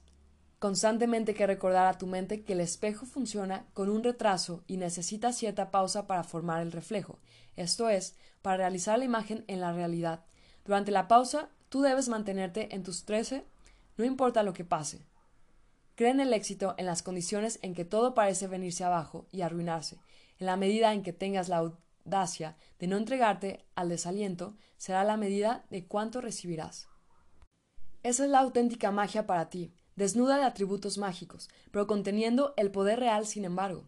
constantemente que recordar a tu mente que el espejo funciona con un retraso y necesita cierta pausa para formar el reflejo, esto es, para realizar la imagen en la realidad. Durante la pausa, tú debes mantenerte en tus trece, no importa lo que pase. Cree en el éxito en las condiciones en que todo parece venirse abajo y arruinarse. En la medida en que tengas la audacia de no entregarte al desaliento, será la medida de cuánto recibirás. Esa es la auténtica magia para ti desnuda de atributos mágicos, pero conteniendo el poder real sin embargo.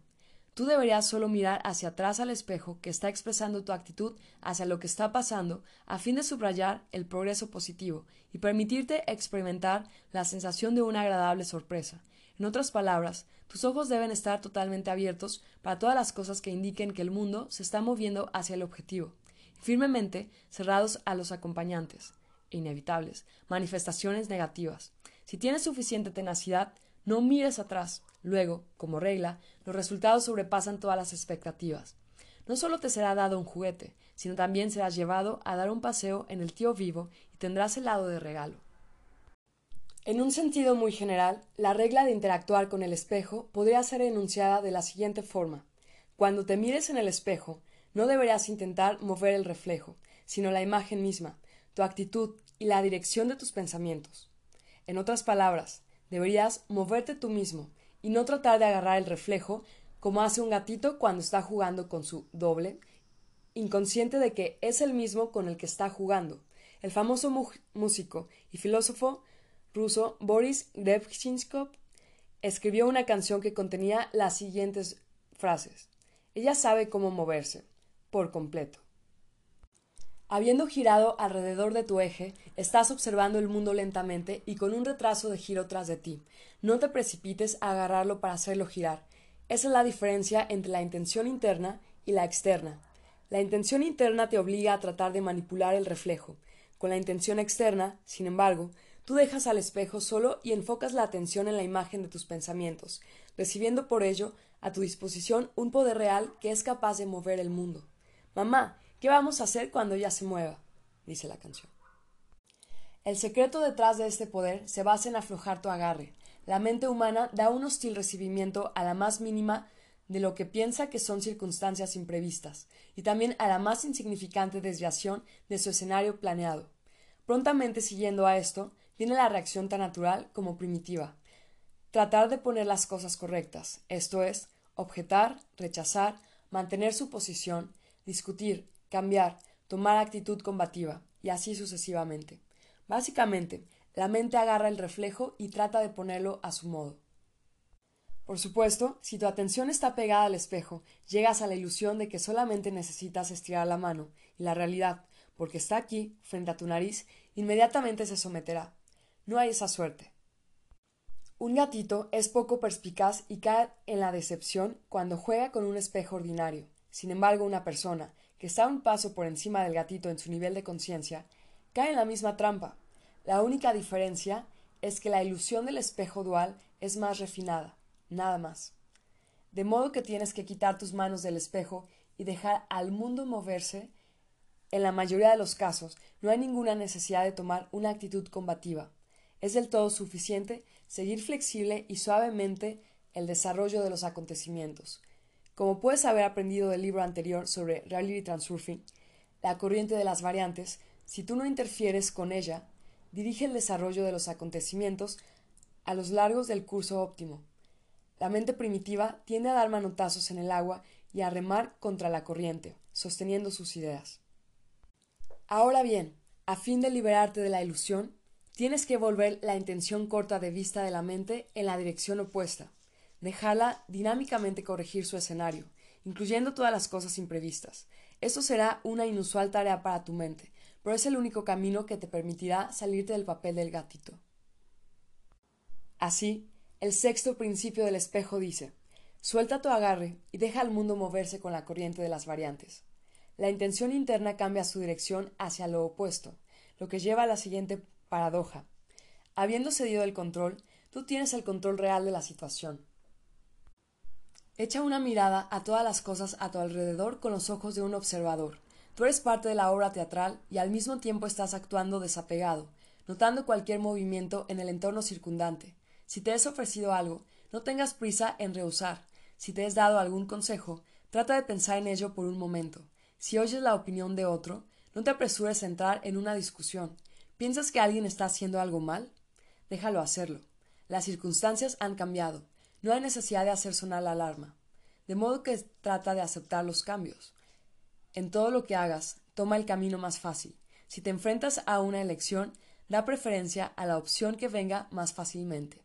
Tú deberías solo mirar hacia atrás al espejo que está expresando tu actitud hacia lo que está pasando a fin de subrayar el progreso positivo y permitirte experimentar la sensación de una agradable sorpresa. En otras palabras, tus ojos deben estar totalmente abiertos para todas las cosas que indiquen que el mundo se está moviendo hacia el objetivo, firmemente cerrados a los acompañantes, e inevitables, manifestaciones negativas. Si tienes suficiente tenacidad, no mires atrás. Luego, como regla, los resultados sobrepasan todas las expectativas. No solo te será dado un juguete, sino también serás llevado a dar un paseo en el tío vivo y tendrás helado de regalo. En un sentido muy general, la regla de interactuar con el espejo podría ser enunciada de la siguiente forma. Cuando te mires en el espejo, no deberías intentar mover el reflejo, sino la imagen misma, tu actitud y la dirección de tus pensamientos. En otras palabras, deberías moverte tú mismo y no tratar de agarrar el reflejo como hace un gatito cuando está jugando con su doble, inconsciente de que es el mismo con el que está jugando. El famoso músico y filósofo ruso Boris Grebchinskov escribió una canción que contenía las siguientes frases. Ella sabe cómo moverse, por completo. Habiendo girado alrededor de tu eje, estás observando el mundo lentamente y con un retraso de giro tras de ti. No te precipites a agarrarlo para hacerlo girar. Esa es la diferencia entre la intención interna y la externa. La intención interna te obliga a tratar de manipular el reflejo. Con la intención externa, sin embargo, tú dejas al espejo solo y enfocas la atención en la imagen de tus pensamientos, recibiendo por ello a tu disposición un poder real que es capaz de mover el mundo. Mamá, ¿Qué vamos a hacer cuando ella se mueva? dice la canción. El secreto detrás de este poder se basa en aflojar tu agarre. La mente humana da un hostil recibimiento a la más mínima de lo que piensa que son circunstancias imprevistas, y también a la más insignificante desviación de su escenario planeado. Prontamente siguiendo a esto, viene la reacción tan natural como primitiva. Tratar de poner las cosas correctas, esto es, objetar, rechazar, mantener su posición, discutir, cambiar, tomar actitud combativa, y así sucesivamente. Básicamente, la mente agarra el reflejo y trata de ponerlo a su modo. Por supuesto, si tu atención está pegada al espejo, llegas a la ilusión de que solamente necesitas estirar la mano, y la realidad, porque está aquí, frente a tu nariz, inmediatamente se someterá. No hay esa suerte. Un gatito es poco perspicaz y cae en la decepción cuando juega con un espejo ordinario. Sin embargo, una persona, que está un paso por encima del gatito en su nivel de conciencia, cae en la misma trampa. La única diferencia es que la ilusión del espejo dual es más refinada, nada más. De modo que tienes que quitar tus manos del espejo y dejar al mundo moverse. En la mayoría de los casos no hay ninguna necesidad de tomar una actitud combativa. Es del todo suficiente seguir flexible y suavemente el desarrollo de los acontecimientos, como puedes haber aprendido del libro anterior sobre Reality Transurfing, la corriente de las variantes, si tú no interfieres con ella, dirige el desarrollo de los acontecimientos a los largos del curso óptimo. La mente primitiva tiende a dar manotazos en el agua y a remar contra la corriente, sosteniendo sus ideas. Ahora bien, a fin de liberarte de la ilusión, tienes que volver la intención corta de vista de la mente en la dirección opuesta dejarla dinámicamente corregir su escenario, incluyendo todas las cosas imprevistas. Esto será una inusual tarea para tu mente, pero es el único camino que te permitirá salirte del papel del gatito. Así, el sexto principio del espejo dice Suelta tu agarre y deja al mundo moverse con la corriente de las variantes. La intención interna cambia su dirección hacia lo opuesto, lo que lleva a la siguiente paradoja. Habiendo cedido el control, tú tienes el control real de la situación. Echa una mirada a todas las cosas a tu alrededor con los ojos de un observador. Tú eres parte de la obra teatral y al mismo tiempo estás actuando desapegado, notando cualquier movimiento en el entorno circundante. Si te es ofrecido algo, no tengas prisa en rehusar. Si te es dado algún consejo, trata de pensar en ello por un momento. Si oyes la opinión de otro, no te apresures a entrar en una discusión. ¿Piensas que alguien está haciendo algo mal? Déjalo hacerlo. Las circunstancias han cambiado. No hay necesidad de hacer sonar la alarma. De modo que trata de aceptar los cambios. En todo lo que hagas, toma el camino más fácil. Si te enfrentas a una elección, da preferencia a la opción que venga más fácilmente.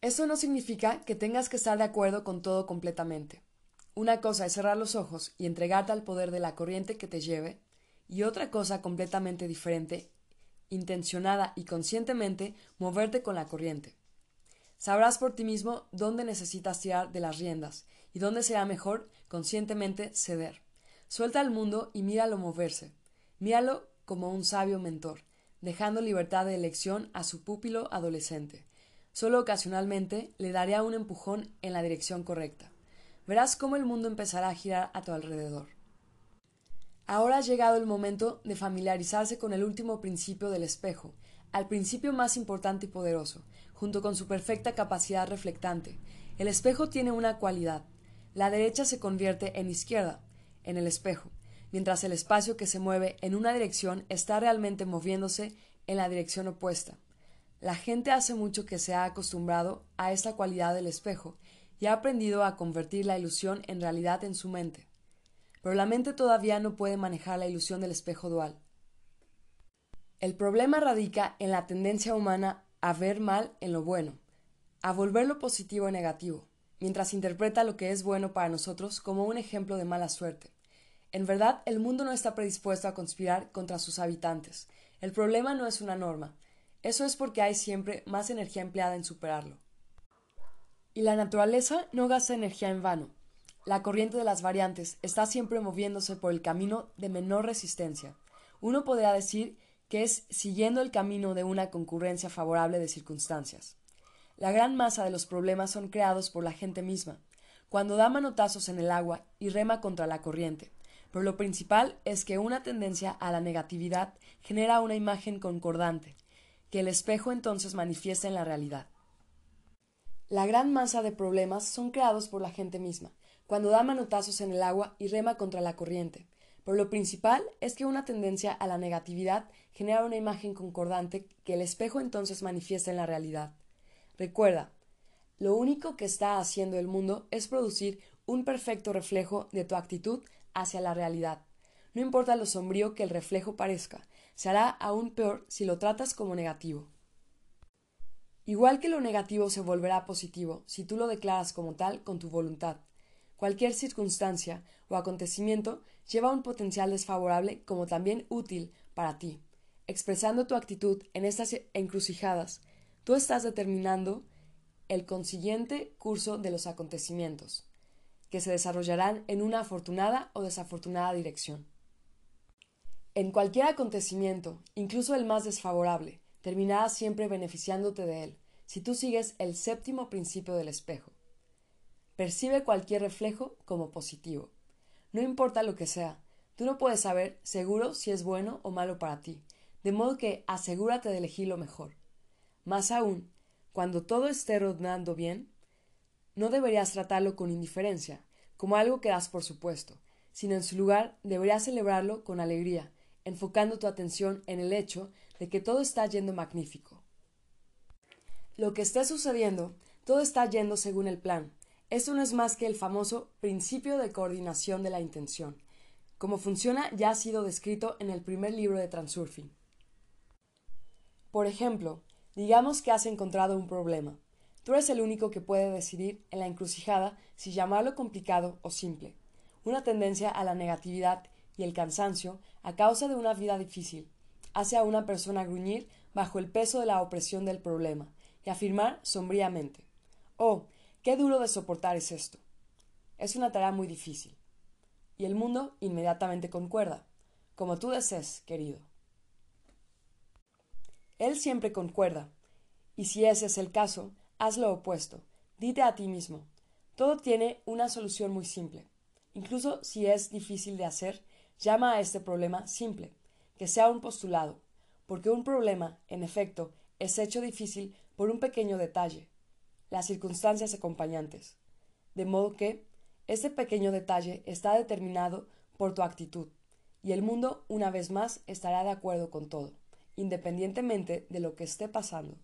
Eso no significa que tengas que estar de acuerdo con todo completamente. Una cosa es cerrar los ojos y entregarte al poder de la corriente que te lleve, y otra cosa completamente diferente, intencionada y conscientemente, moverte con la corriente. Sabrás por ti mismo dónde necesitas tirar de las riendas y dónde será mejor conscientemente ceder. Suelta al mundo y míralo moverse. Míralo como un sabio mentor, dejando libertad de elección a su púpilo adolescente. Solo ocasionalmente le dará un empujón en la dirección correcta. Verás cómo el mundo empezará a girar a tu alrededor. Ahora ha llegado el momento de familiarizarse con el último principio del espejo, al principio más importante y poderoso, junto con su perfecta capacidad reflectante. El espejo tiene una cualidad. La derecha se convierte en izquierda, en el espejo, mientras el espacio que se mueve en una dirección está realmente moviéndose en la dirección opuesta. La gente hace mucho que se ha acostumbrado a esta cualidad del espejo y ha aprendido a convertir la ilusión en realidad en su mente. Pero la mente todavía no puede manejar la ilusión del espejo dual. El problema radica en la tendencia humana a ver mal en lo bueno, a volver lo positivo en negativo, mientras interpreta lo que es bueno para nosotros como un ejemplo de mala suerte. En verdad, el mundo no está predispuesto a conspirar contra sus habitantes. El problema no es una norma. Eso es porque hay siempre más energía empleada en superarlo. Y la naturaleza no gasta energía en vano. La corriente de las variantes está siempre moviéndose por el camino de menor resistencia. Uno podría decir que es siguiendo el camino de una concurrencia favorable de circunstancias. La gran masa de los problemas son creados por la gente misma, cuando da manotazos en el agua y rema contra la corriente. Pero lo principal es que una tendencia a la negatividad genera una imagen concordante, que el espejo entonces manifiesta en la realidad. La gran masa de problemas son creados por la gente misma, cuando da manotazos en el agua y rema contra la corriente. Pero lo principal es que una tendencia a la negatividad genera una imagen concordante que el espejo entonces manifiesta en la realidad. Recuerda, lo único que está haciendo el mundo es producir un perfecto reflejo de tu actitud hacia la realidad. No importa lo sombrío que el reflejo parezca, se hará aún peor si lo tratas como negativo. Igual que lo negativo se volverá positivo si tú lo declaras como tal con tu voluntad. Cualquier circunstancia o acontecimiento lleva un potencial desfavorable como también útil para ti. Expresando tu actitud en estas encrucijadas, tú estás determinando el consiguiente curso de los acontecimientos, que se desarrollarán en una afortunada o desafortunada dirección. En cualquier acontecimiento, incluso el más desfavorable, terminarás siempre beneficiándote de él, si tú sigues el séptimo principio del espejo. Percibe cualquier reflejo como positivo. No importa lo que sea, tú no puedes saber seguro si es bueno o malo para ti, de modo que asegúrate de elegir lo mejor. Más aún, cuando todo esté rodando bien, no deberías tratarlo con indiferencia, como algo que das por supuesto, sino en su lugar deberías celebrarlo con alegría, enfocando tu atención en el hecho de que todo está yendo magnífico. Lo que esté sucediendo, todo está yendo según el plan. Esto no es más que el famoso principio de coordinación de la intención. Como funciona ya ha sido descrito en el primer libro de Transurfing. Por ejemplo, digamos que has encontrado un problema. Tú eres el único que puede decidir en la encrucijada si llamarlo complicado o simple. Una tendencia a la negatividad y el cansancio a causa de una vida difícil hace a una persona gruñir bajo el peso de la opresión del problema y afirmar sombríamente Oh, qué duro de soportar es esto. Es una tarea muy difícil. Y el mundo inmediatamente concuerda, como tú desees, querido. Él siempre concuerda, y si ese es el caso, haz lo opuesto. Dite a ti mismo, todo tiene una solución muy simple. Incluso si es difícil de hacer, llama a este problema simple, que sea un postulado, porque un problema, en efecto, es hecho difícil por un pequeño detalle, las circunstancias acompañantes. De modo que, este pequeño detalle está determinado por tu actitud, y el mundo, una vez más, estará de acuerdo con todo, independientemente de lo que esté pasando.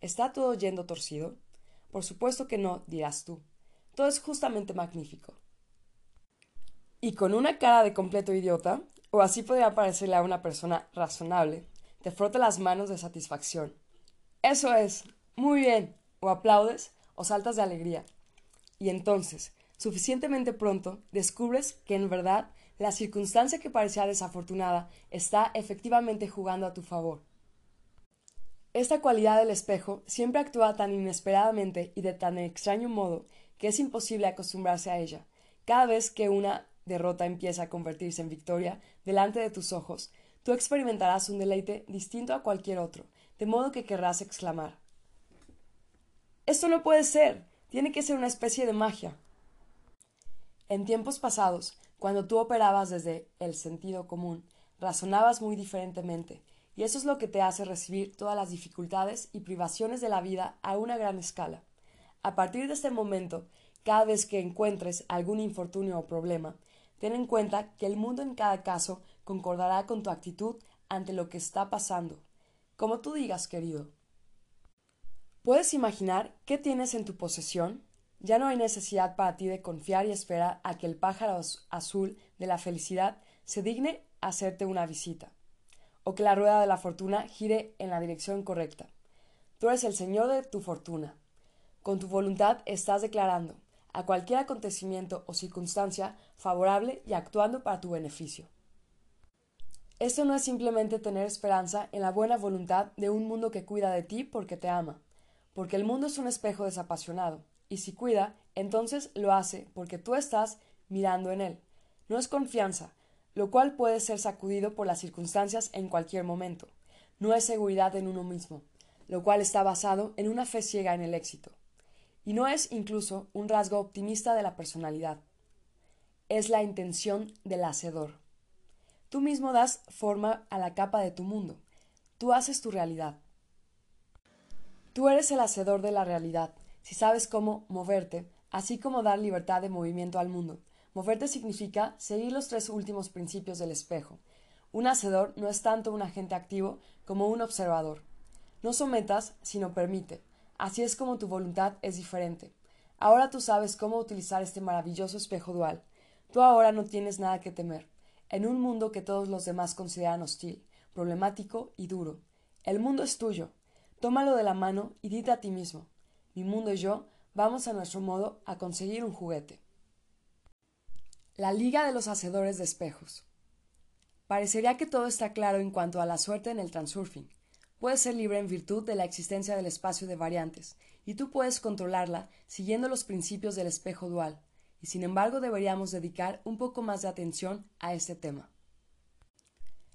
¿Está todo yendo torcido? Por supuesto que no, dirás tú. Todo es justamente magnífico y con una cara de completo idiota, o así podría parecerle a una persona razonable, te frota las manos de satisfacción. Eso es. Muy bien. O aplaudes o saltas de alegría. Y entonces, suficientemente pronto, descubres que en verdad la circunstancia que parecía desafortunada está efectivamente jugando a tu favor. Esta cualidad del espejo siempre actúa tan inesperadamente y de tan extraño modo que es imposible acostumbrarse a ella. Cada vez que una derrota empieza a convertirse en victoria delante de tus ojos, tú experimentarás un deleite distinto a cualquier otro, de modo que querrás exclamar Esto no puede ser. Tiene que ser una especie de magia. En tiempos pasados, cuando tú operabas desde el sentido común, razonabas muy diferentemente, y eso es lo que te hace recibir todas las dificultades y privaciones de la vida a una gran escala. A partir de este momento, cada vez que encuentres algún infortunio o problema, Ten en cuenta que el mundo en cada caso concordará con tu actitud ante lo que está pasando. Como tú digas, querido. ¿Puedes imaginar qué tienes en tu posesión? Ya no hay necesidad para ti de confiar y esperar a que el pájaro azul de la felicidad se digne hacerte una visita. o que la rueda de la fortuna gire en la dirección correcta. Tú eres el señor de tu fortuna. Con tu voluntad estás declarando a cualquier acontecimiento o circunstancia favorable y actuando para tu beneficio. Esto no es simplemente tener esperanza en la buena voluntad de un mundo que cuida de ti porque te ama, porque el mundo es un espejo desapasionado, y si cuida, entonces lo hace porque tú estás mirando en él. No es confianza, lo cual puede ser sacudido por las circunstancias en cualquier momento. No es seguridad en uno mismo, lo cual está basado en una fe ciega en el éxito. Y no es incluso un rasgo optimista de la personalidad. Es la intención del hacedor. Tú mismo das forma a la capa de tu mundo. Tú haces tu realidad. Tú eres el hacedor de la realidad, si sabes cómo moverte, así como dar libertad de movimiento al mundo. Moverte significa seguir los tres últimos principios del espejo. Un hacedor no es tanto un agente activo como un observador. No sometas, sino permite. Así es como tu voluntad es diferente. Ahora tú sabes cómo utilizar este maravilloso espejo dual. Tú ahora no tienes nada que temer en un mundo que todos los demás consideran hostil, problemático y duro. El mundo es tuyo. Tómalo de la mano y dite a ti mismo mi mundo y yo vamos a nuestro modo a conseguir un juguete. La Liga de los Hacedores de Espejos. Parecería que todo está claro en cuanto a la suerte en el transurfing. Puedes ser libre en virtud de la existencia del espacio de variantes, y tú puedes controlarla siguiendo los principios del espejo dual y sin embargo deberíamos dedicar un poco más de atención a este tema.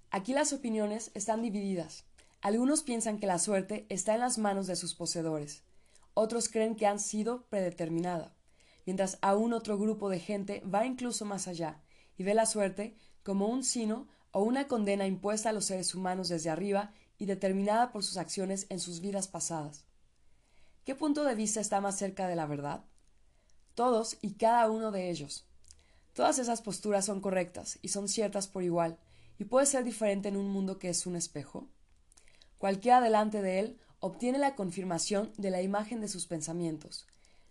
Aquí las opiniones están divididas. Algunos piensan que la suerte está en las manos de sus poseedores, otros creen que han sido predeterminada, mientras aún otro grupo de gente va incluso más allá y ve la suerte como un sino o una condena impuesta a los seres humanos desde arriba y determinada por sus acciones en sus vidas pasadas. ¿Qué punto de vista está más cerca de la verdad? todos y cada uno de ellos. Todas esas posturas son correctas y son ciertas por igual, y puede ser diferente en un mundo que es un espejo. Cualquiera delante de él obtiene la confirmación de la imagen de sus pensamientos.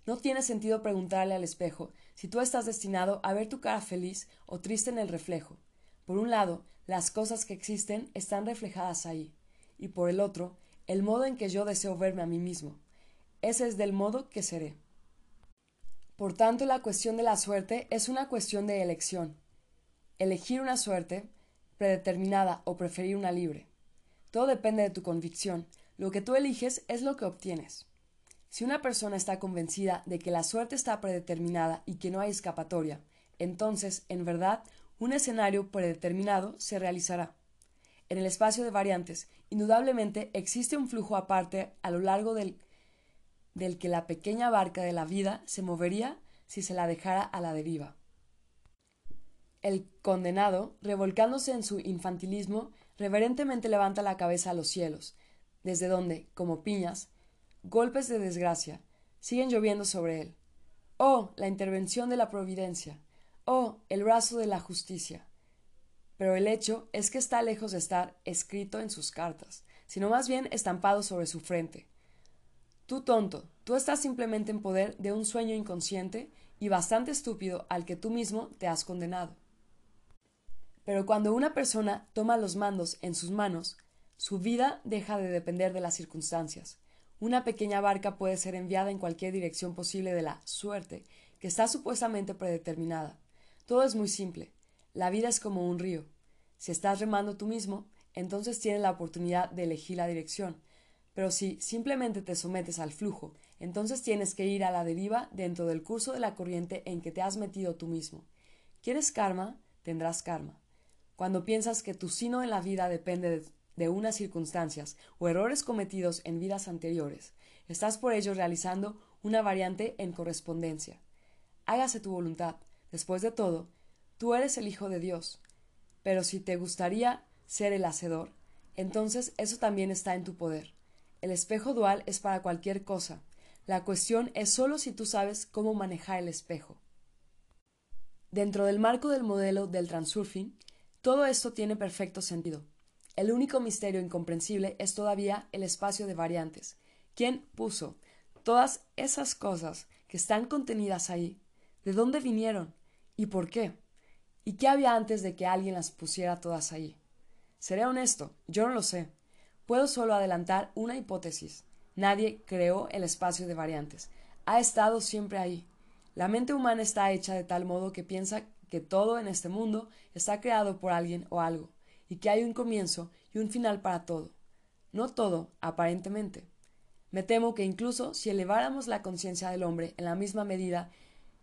No tiene sentido preguntarle al espejo si tú estás destinado a ver tu cara feliz o triste en el reflejo. Por un lado, las cosas que existen están reflejadas ahí, y por el otro, el modo en que yo deseo verme a mí mismo. Ese es del modo que seré. Por tanto, la cuestión de la suerte es una cuestión de elección. Elegir una suerte predeterminada o preferir una libre. Todo depende de tu convicción. Lo que tú eliges es lo que obtienes. Si una persona está convencida de que la suerte está predeterminada y que no hay escapatoria, entonces, en verdad, un escenario predeterminado se realizará. En el espacio de variantes, indudablemente existe un flujo aparte a lo largo del del que la pequeña barca de la vida se movería si se la dejara a la deriva. El condenado, revolcándose en su infantilismo, reverentemente levanta la cabeza a los cielos, desde donde, como piñas, golpes de desgracia, siguen lloviendo sobre él. Oh, la intervención de la providencia. Oh, el brazo de la justicia. Pero el hecho es que está lejos de estar escrito en sus cartas, sino más bien estampado sobre su frente, Tú tonto, tú estás simplemente en poder de un sueño inconsciente y bastante estúpido al que tú mismo te has condenado. Pero cuando una persona toma los mandos en sus manos, su vida deja de depender de las circunstancias. Una pequeña barca puede ser enviada en cualquier dirección posible de la suerte, que está supuestamente predeterminada. Todo es muy simple. La vida es como un río. Si estás remando tú mismo, entonces tienes la oportunidad de elegir la dirección, pero si simplemente te sometes al flujo, entonces tienes que ir a la deriva dentro del curso de la corriente en que te has metido tú mismo. ¿Quieres karma? Tendrás karma. Cuando piensas que tu sino en la vida depende de, unas circunstancias o errores cometidos en vidas anteriores, estás por ello realizando una variante en correspondencia. Hágase tu voluntad. Después de todo, tú eres el Hijo de Dios. Pero si te gustaría ser el Hacedor, entonces eso también está en tu poder. El espejo dual es para cualquier cosa. La cuestión es solo si tú sabes cómo manejar el espejo. Dentro del marco del modelo del transurfing, todo esto tiene perfecto sentido. El único misterio incomprensible es todavía el espacio de variantes. ¿Quién puso todas esas cosas que están contenidas ahí? ¿De dónde vinieron? ¿Y por qué? ¿Y qué había antes de que alguien las pusiera todas ahí? Seré honesto, yo no lo sé. Puedo solo adelantar una hipótesis. Nadie creó el espacio de variantes. Ha estado siempre ahí. La mente humana está hecha de tal modo que piensa que todo en este mundo está creado por alguien o algo, y que hay un comienzo y un final para todo. No todo, aparentemente. Me temo que incluso si eleváramos la conciencia del hombre en la misma medida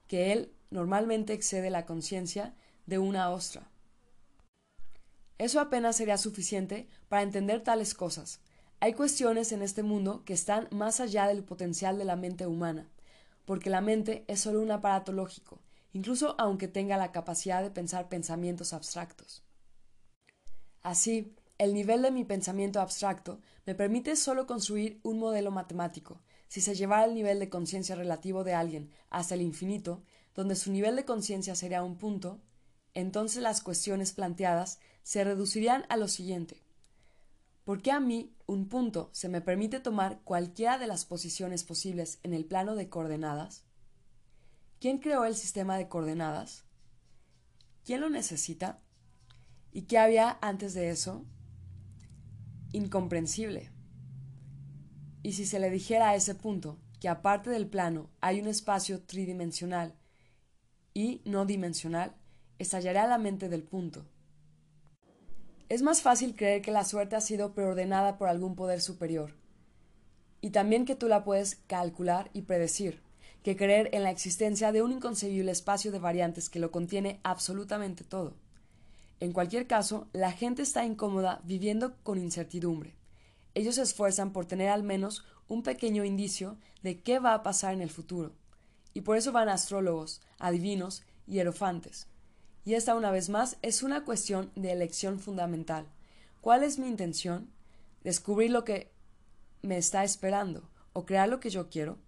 que él normalmente excede la conciencia de una ostra. Eso apenas sería suficiente para entender tales cosas. Hay cuestiones en este mundo que están más allá del potencial de la mente humana, porque la mente es solo un aparato lógico, incluso aunque tenga la capacidad de pensar pensamientos abstractos. Así, el nivel de mi pensamiento abstracto me permite solo construir un modelo matemático. Si se llevara el nivel de conciencia relativo de alguien hasta el infinito, donde su nivel de conciencia sería un punto, entonces las cuestiones planteadas se reducirían a lo siguiente. ¿Por qué a mí, un punto, se me permite tomar cualquiera de las posiciones posibles en el plano de coordenadas? ¿Quién creó el sistema de coordenadas? ¿Quién lo necesita? ¿Y qué había antes de eso? incomprensible. Y si se le dijera a ese punto que aparte del plano hay un espacio tridimensional y no dimensional, estallaría la mente del punto. Es más fácil creer que la suerte ha sido preordenada por algún poder superior, y también que tú la puedes calcular y predecir, que creer en la existencia de un inconcebible espacio de variantes que lo contiene absolutamente todo. En cualquier caso, la gente está incómoda viviendo con incertidumbre. Ellos se esfuerzan por tener al menos un pequeño indicio de qué va a pasar en el futuro. Y por eso van astrólogos, adivinos y hierofantes. Y esta una vez más es una cuestión de elección fundamental. ¿Cuál es mi intención? ¿Descubrir lo que me está esperando o crear lo que yo quiero?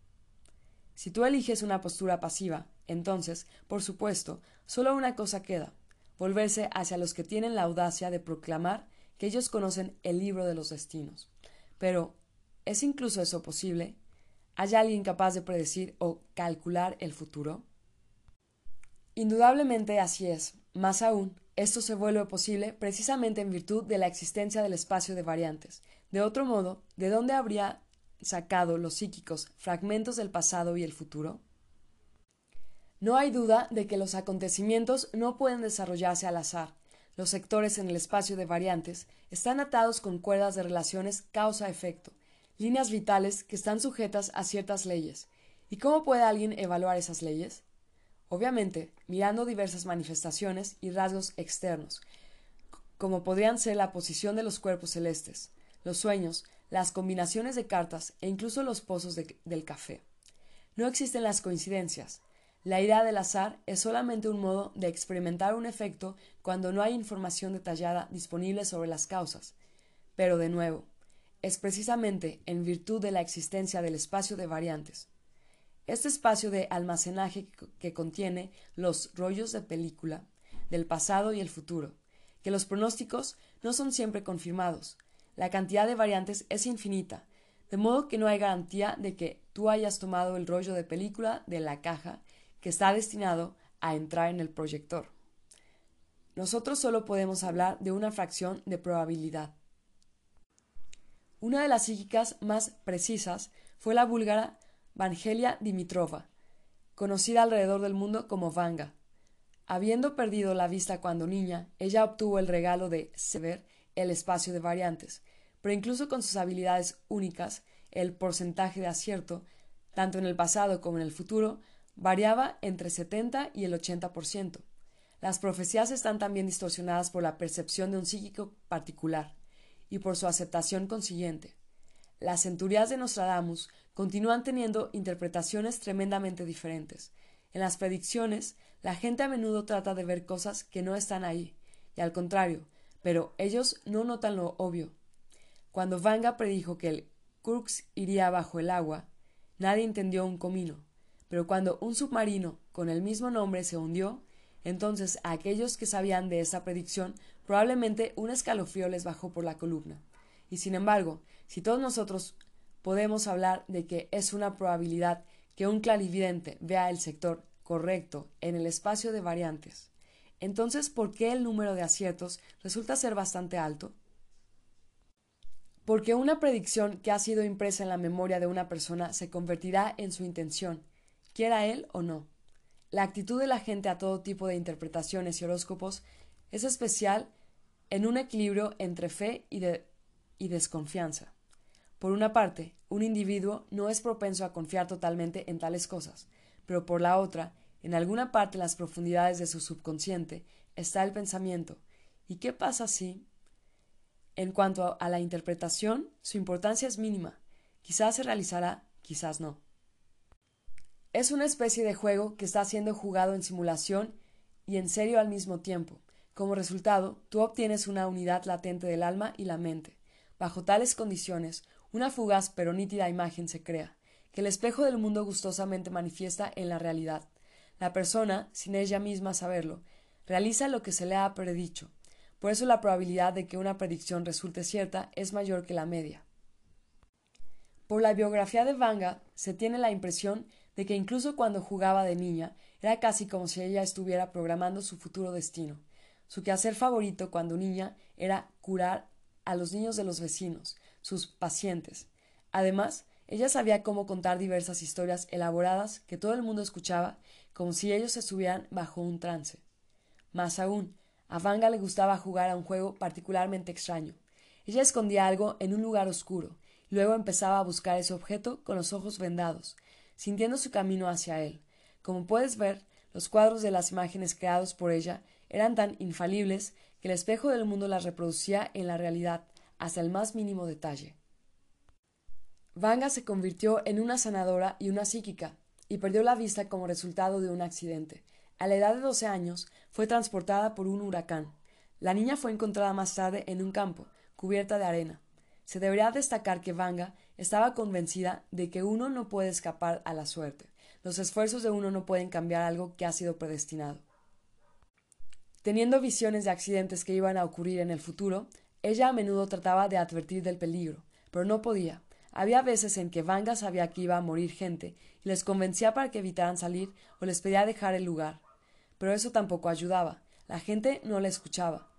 Si tú eliges una postura pasiva, entonces, por supuesto, solo una cosa queda, volverse hacia los que tienen la audacia de proclamar que ellos conocen el libro de los destinos. Pero, ¿es incluso eso posible? ¿Hay alguien capaz de predecir o calcular el futuro? Indudablemente así es. Más aún, esto se vuelve posible precisamente en virtud de la existencia del espacio de variantes. De otro modo, ¿de dónde habría sacado los psíquicos fragmentos del pasado y el futuro? No hay duda de que los acontecimientos no pueden desarrollarse al azar. Los sectores en el espacio de variantes están atados con cuerdas de relaciones causa-efecto, líneas vitales que están sujetas a ciertas leyes. ¿Y cómo puede alguien evaluar esas leyes? Obviamente, mirando diversas manifestaciones y rasgos externos, como podrían ser la posición de los cuerpos celestes, los sueños, las combinaciones de cartas e incluso los pozos del café. No existen las coincidencias, la idea del azar es solamente un modo de experimentar un efecto cuando no hay información detallada disponible sobre las causas. Pero de nuevo, es precisamente en virtud de la existencia del espacio de variantes. Este espacio de almacenaje que contiene los rollos de película del pasado y el futuro, que los pronósticos no son siempre confirmados. La cantidad de variantes es infinita, de modo que no hay garantía de que tú hayas tomado el rollo de película de la caja está destinado a entrar en el proyector. Nosotros solo podemos hablar de una fracción de probabilidad. Una de las psíquicas más precisas fue la búlgara Vangelia Dimitrova, conocida alrededor del mundo como Vanga. Habiendo perdido la vista cuando niña, ella obtuvo el regalo de saber el espacio de variantes, pero incluso con sus habilidades únicas, el porcentaje de acierto, tanto en el pasado como en el futuro, variaba entre 70 y el 80%. Las profecías están también distorsionadas por la percepción de un psíquico particular y por su aceptación consiguiente. Las centurias de Nostradamus continúan teniendo interpretaciones tremendamente diferentes. En las predicciones, la gente a menudo trata de ver cosas que no están ahí, y al contrario, pero ellos no notan lo obvio. Cuando Vanga predijo que el Kurks iría bajo el agua, nadie entendió un comino pero cuando un submarino con el mismo nombre se hundió, entonces a aquellos que sabían de esa predicción probablemente un escalofrío les bajó por la columna. Y sin embargo, si todos nosotros podemos hablar de que es una probabilidad que un clarividente vea el sector correcto en el espacio de variantes, Entonces, ¿por qué el número de aciertos resulta ser bastante alto? Porque una predicción que ha sido impresa en la memoria de una persona se convertirá en su intención, quiera él o no. La actitud de la gente a todo tipo de interpretaciones y horóscopos es especial en un equilibrio entre fe y, y desconfianza. Por una parte, un individuo no es propenso a confiar totalmente en tales cosas, pero por la otra, en alguna parte en las profundidades de su subconsciente está el pensamiento ¿y qué pasa si? En cuanto a la interpretación, su importancia es mínima. Quizás se realizará, quizás no. Es una especie de juego que está siendo jugado en simulación y en serio al mismo tiempo. Como resultado, tú obtienes una unidad latente del alma y la mente. Bajo tales condiciones, una fugaz pero nítida imagen se crea, que el espejo del mundo gustosamente manifiesta en la realidad. La persona, sin ella misma saberlo, realiza lo que se le ha predicho. Por eso la probabilidad de que una predicción resulte cierta es mayor que la media. Por la biografía de Vanga se tiene la impresión de que incluso cuando jugaba de niña era casi como si ella estuviera programando su futuro destino. Su quehacer favorito cuando niña era curar a los niños de los vecinos, sus pacientes. Además, ella sabía cómo contar diversas historias elaboradas que todo el mundo escuchaba como si ellos estuvieran bajo un trance. Más aún, a Vanga le gustaba jugar a un juego particularmente extraño. Ella escondía algo en un lugar oscuro, y luego empezaba a buscar ese objeto con los ojos vendados, sintiendo su camino hacia él. Como puedes ver, los cuadros de las imágenes creados por ella eran tan infalibles que el espejo del mundo las reproducía en la realidad, hasta el más mínimo detalle. Vanga se convirtió en una sanadora y una psíquica, y perdió la vista como resultado de un accidente. A la edad de doce años fue transportada por un huracán. La niña fue encontrada más tarde en un campo, cubierta de arena. Se debería destacar que Vanga estaba convencida de que uno no puede escapar a la suerte. Los esfuerzos de uno no pueden cambiar algo que ha sido predestinado. Teniendo visiones de accidentes que iban a ocurrir en el futuro, ella a menudo trataba de advertir del peligro, pero no podía. Había veces en que Vanga sabía que iba a morir gente y les convencía para que evitaran salir o les pedía dejar el lugar. Pero eso tampoco ayudaba. La gente no le escuchaba.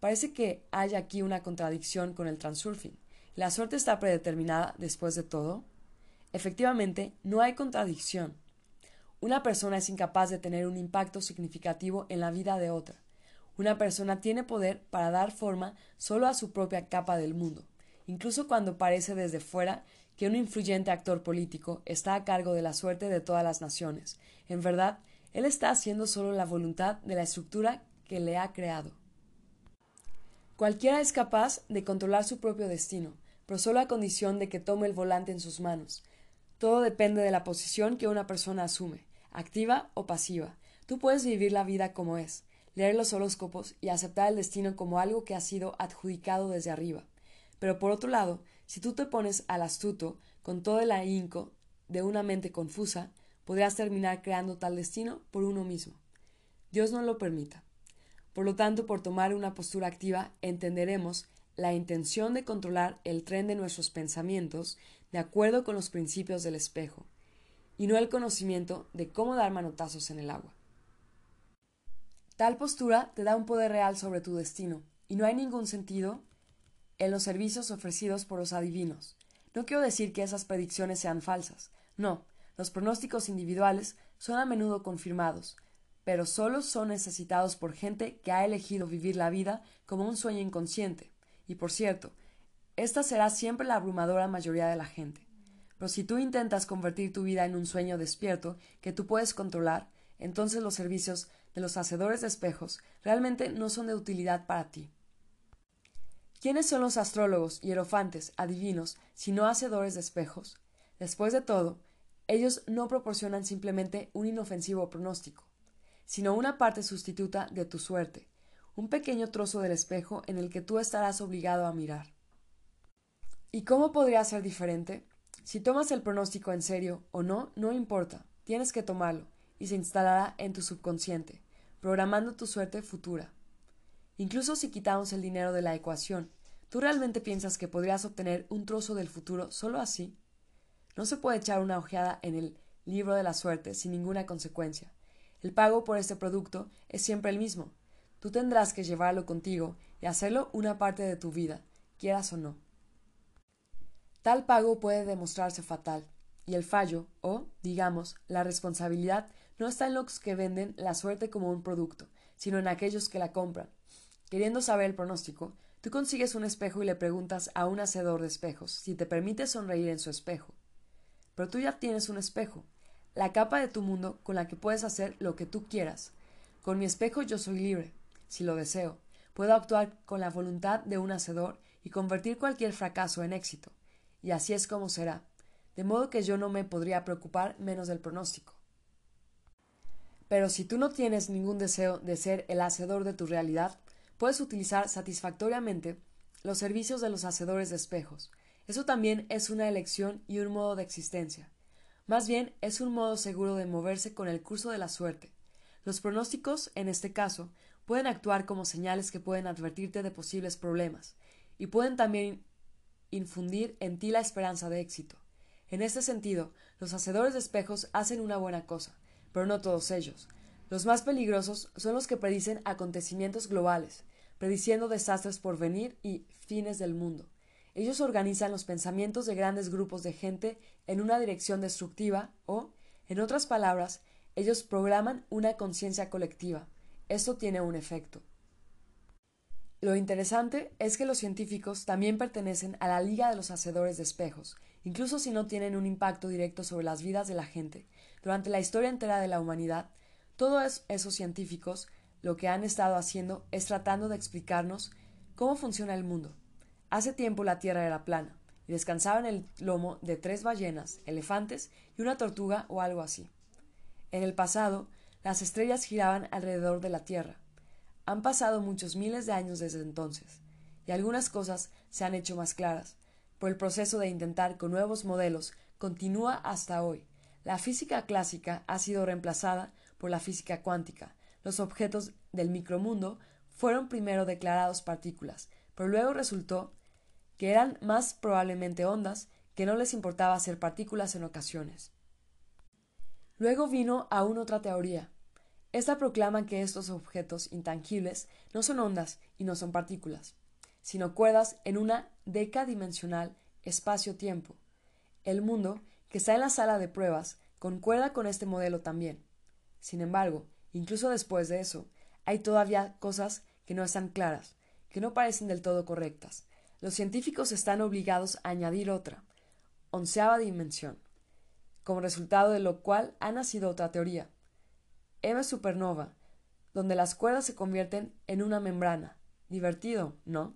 Parece que hay aquí una contradicción con el transurfing. ¿La suerte está predeterminada después de todo? Efectivamente, no hay contradicción. Una persona es incapaz de tener un impacto significativo en la vida de otra. Una persona tiene poder para dar forma solo a su propia capa del mundo, incluso cuando parece desde fuera que un influyente actor político está a cargo de la suerte de todas las naciones. En verdad, él está haciendo solo la voluntad de la estructura que le ha creado. Cualquiera es capaz de controlar su propio destino, pero solo a condición de que tome el volante en sus manos. Todo depende de la posición que una persona asume, activa o pasiva. Tú puedes vivir la vida como es, leer los horóscopos y aceptar el destino como algo que ha sido adjudicado desde arriba. Pero por otro lado, si tú te pones al astuto con todo el ahínco de una mente confusa, podrías terminar creando tal destino por uno mismo. Dios no lo permita. Por lo tanto, por tomar una postura activa, entenderemos la intención de controlar el tren de nuestros pensamientos de acuerdo con los principios del espejo, y no el conocimiento de cómo dar manotazos en el agua. Tal postura te da un poder real sobre tu destino, y no hay ningún sentido en los servicios ofrecidos por los adivinos. No quiero decir que esas predicciones sean falsas, no, los pronósticos individuales son a menudo confirmados, pero solo son necesitados por gente que ha elegido vivir la vida como un sueño inconsciente. Y por cierto, esta será siempre la abrumadora mayoría de la gente. Pero si tú intentas convertir tu vida en un sueño despierto que tú puedes controlar, entonces los servicios de los hacedores de espejos realmente no son de utilidad para ti. ¿Quiénes son los astrólogos, hierofantes, adivinos, sino hacedores de espejos? Después de todo, ellos no proporcionan simplemente un inofensivo pronóstico, sino una parte sustituta de tu suerte, un pequeño trozo del espejo en el que tú estarás obligado a mirar. ¿Y cómo podría ser diferente? Si tomas el pronóstico en serio o no, no importa, tienes que tomarlo, y se instalará en tu subconsciente, programando tu suerte futura. Incluso si quitamos el dinero de la ecuación, ¿tú realmente piensas que podrías obtener un trozo del futuro solo así? No se puede echar una ojeada en el libro de la suerte sin ninguna consecuencia. El pago por este producto es siempre el mismo. Tú tendrás que llevarlo contigo y hacerlo una parte de tu vida, quieras o no. Tal pago puede demostrarse fatal, y el fallo, o, digamos, la responsabilidad, no está en los que venden la suerte como un producto, sino en aquellos que la compran. Queriendo saber el pronóstico, tú consigues un espejo y le preguntas a un hacedor de espejos si te permite sonreír en su espejo. Pero tú ya tienes un espejo, la capa de tu mundo con la que puedes hacer lo que tú quieras. Con mi espejo yo soy libre, si lo deseo. Puedo actuar con la voluntad de un hacedor y convertir cualquier fracaso en éxito. Y así es como será. De modo que yo no me podría preocupar menos del pronóstico. Pero si tú no tienes ningún deseo de ser el hacedor de tu realidad, puedes utilizar satisfactoriamente los servicios de los hacedores de espejos. Eso también es una elección y un modo de existencia. Más bien es un modo seguro de moverse con el curso de la suerte. Los pronósticos, en este caso, pueden actuar como señales que pueden advertirte de posibles problemas, y pueden también infundir en ti la esperanza de éxito. En este sentido, los hacedores de espejos hacen una buena cosa, pero no todos ellos. Los más peligrosos son los que predicen acontecimientos globales, prediciendo desastres por venir y fines del mundo. Ellos organizan los pensamientos de grandes grupos de gente en una dirección destructiva o, en otras palabras, ellos programan una conciencia colectiva. Esto tiene un efecto. Lo interesante es que los científicos también pertenecen a la Liga de los Hacedores de Espejos, incluso si no tienen un impacto directo sobre las vidas de la gente. Durante la historia entera de la humanidad, todos esos científicos lo que han estado haciendo es tratando de explicarnos cómo funciona el mundo. Hace tiempo la Tierra era plana y descansaba en el lomo de tres ballenas, elefantes y una tortuga o algo así. En el pasado, las estrellas giraban alrededor de la Tierra. Han pasado muchos miles de años desde entonces, y algunas cosas se han hecho más claras, pero el proceso de intentar con nuevos modelos continúa hasta hoy. La física clásica ha sido reemplazada por la física cuántica. Los objetos del micromundo fueron primero declarados partículas, pero luego resultó que eran más probablemente ondas que no les importaba ser partículas en ocasiones. Luego vino aún otra teoría. Esta proclama que estos objetos intangibles no son ondas y no son partículas, sino cuerdas en una decadimensional espacio-tiempo. El mundo, que está en la sala de pruebas, concuerda con este modelo también. Sin embargo, incluso después de eso, hay todavía cosas que no están claras, que no parecen del todo correctas, los científicos están obligados a añadir otra, onceava dimensión, como resultado de lo cual ha nacido otra teoría, M supernova, donde las cuerdas se convierten en una membrana. Divertido, ¿no?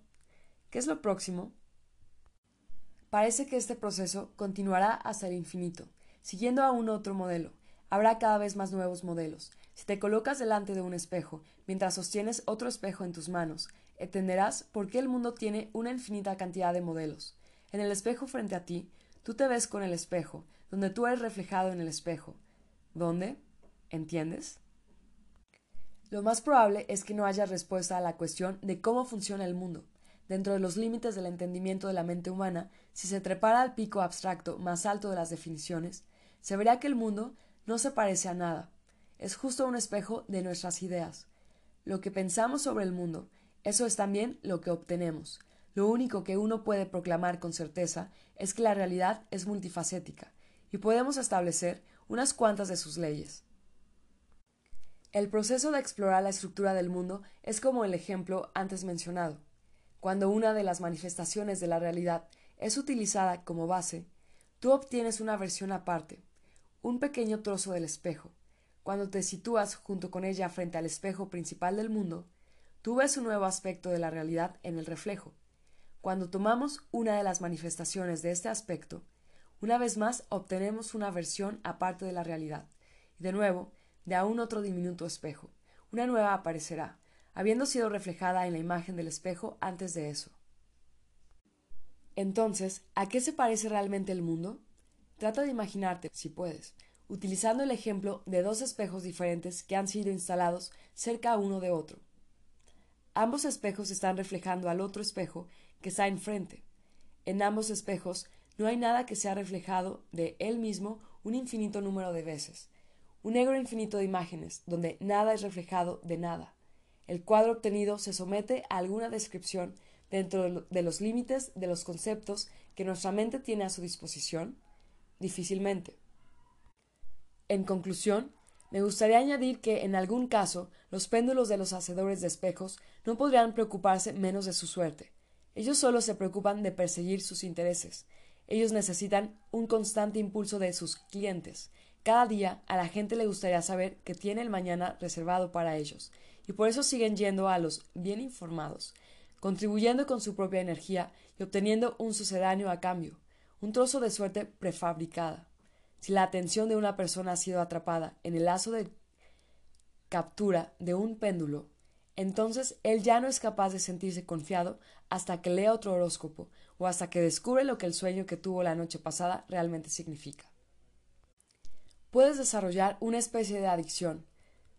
¿Qué es lo próximo? Parece que este proceso continuará hasta el infinito, siguiendo a un otro modelo. Habrá cada vez más nuevos modelos. Si te colocas delante de un espejo, mientras sostienes otro espejo en tus manos, entenderás por qué el mundo tiene una infinita cantidad de modelos. En el espejo frente a ti, tú te ves con el espejo, donde tú eres reflejado en el espejo. ¿Dónde? ¿Entiendes? Lo más probable es que no haya respuesta a la cuestión de cómo funciona el mundo. Dentro de los límites del entendimiento de la mente humana, si se trepara al pico abstracto más alto de las definiciones, se verá que el mundo no se parece a nada. Es justo un espejo de nuestras ideas. Lo que pensamos sobre el mundo eso es también lo que obtenemos. Lo único que uno puede proclamar con certeza es que la realidad es multifacética, y podemos establecer unas cuantas de sus leyes. El proceso de explorar la estructura del mundo es como el ejemplo antes mencionado. Cuando una de las manifestaciones de la realidad es utilizada como base, tú obtienes una versión aparte, un pequeño trozo del espejo. Cuando te sitúas junto con ella frente al espejo principal del mundo, Tú ves un nuevo aspecto de la realidad en el reflejo. Cuando tomamos una de las manifestaciones de este aspecto, una vez más obtenemos una versión aparte de la realidad, y de nuevo, de aún otro diminuto espejo. Una nueva aparecerá, habiendo sido reflejada en la imagen del espejo antes de eso. Entonces, ¿a qué se parece realmente el mundo? Trata de imaginarte, si puedes, utilizando el ejemplo de dos espejos diferentes que han sido instalados cerca uno de otro. Ambos espejos están reflejando al otro espejo que está enfrente. En ambos espejos no hay nada que sea reflejado de él mismo un infinito número de veces. Un negro infinito de imágenes, donde nada es reflejado de nada. El cuadro obtenido se somete a alguna descripción dentro de los límites de los conceptos que nuestra mente tiene a su disposición? Difícilmente. En conclusión, me gustaría añadir que, en algún caso, los péndulos de los hacedores de espejos no podrían preocuparse menos de su suerte. Ellos solo se preocupan de perseguir sus intereses. Ellos necesitan un constante impulso de sus clientes. Cada día a la gente le gustaría saber que tiene el mañana reservado para ellos, y por eso siguen yendo a los bien informados, contribuyendo con su propia energía y obteniendo un sucedáneo a cambio, un trozo de suerte prefabricada. Si la atención de una persona ha sido atrapada en el lazo de captura de un péndulo, entonces él ya no es capaz de sentirse confiado hasta que lea otro horóscopo o hasta que descubre lo que el sueño que tuvo la noche pasada realmente significa. Puedes desarrollar una especie de adicción,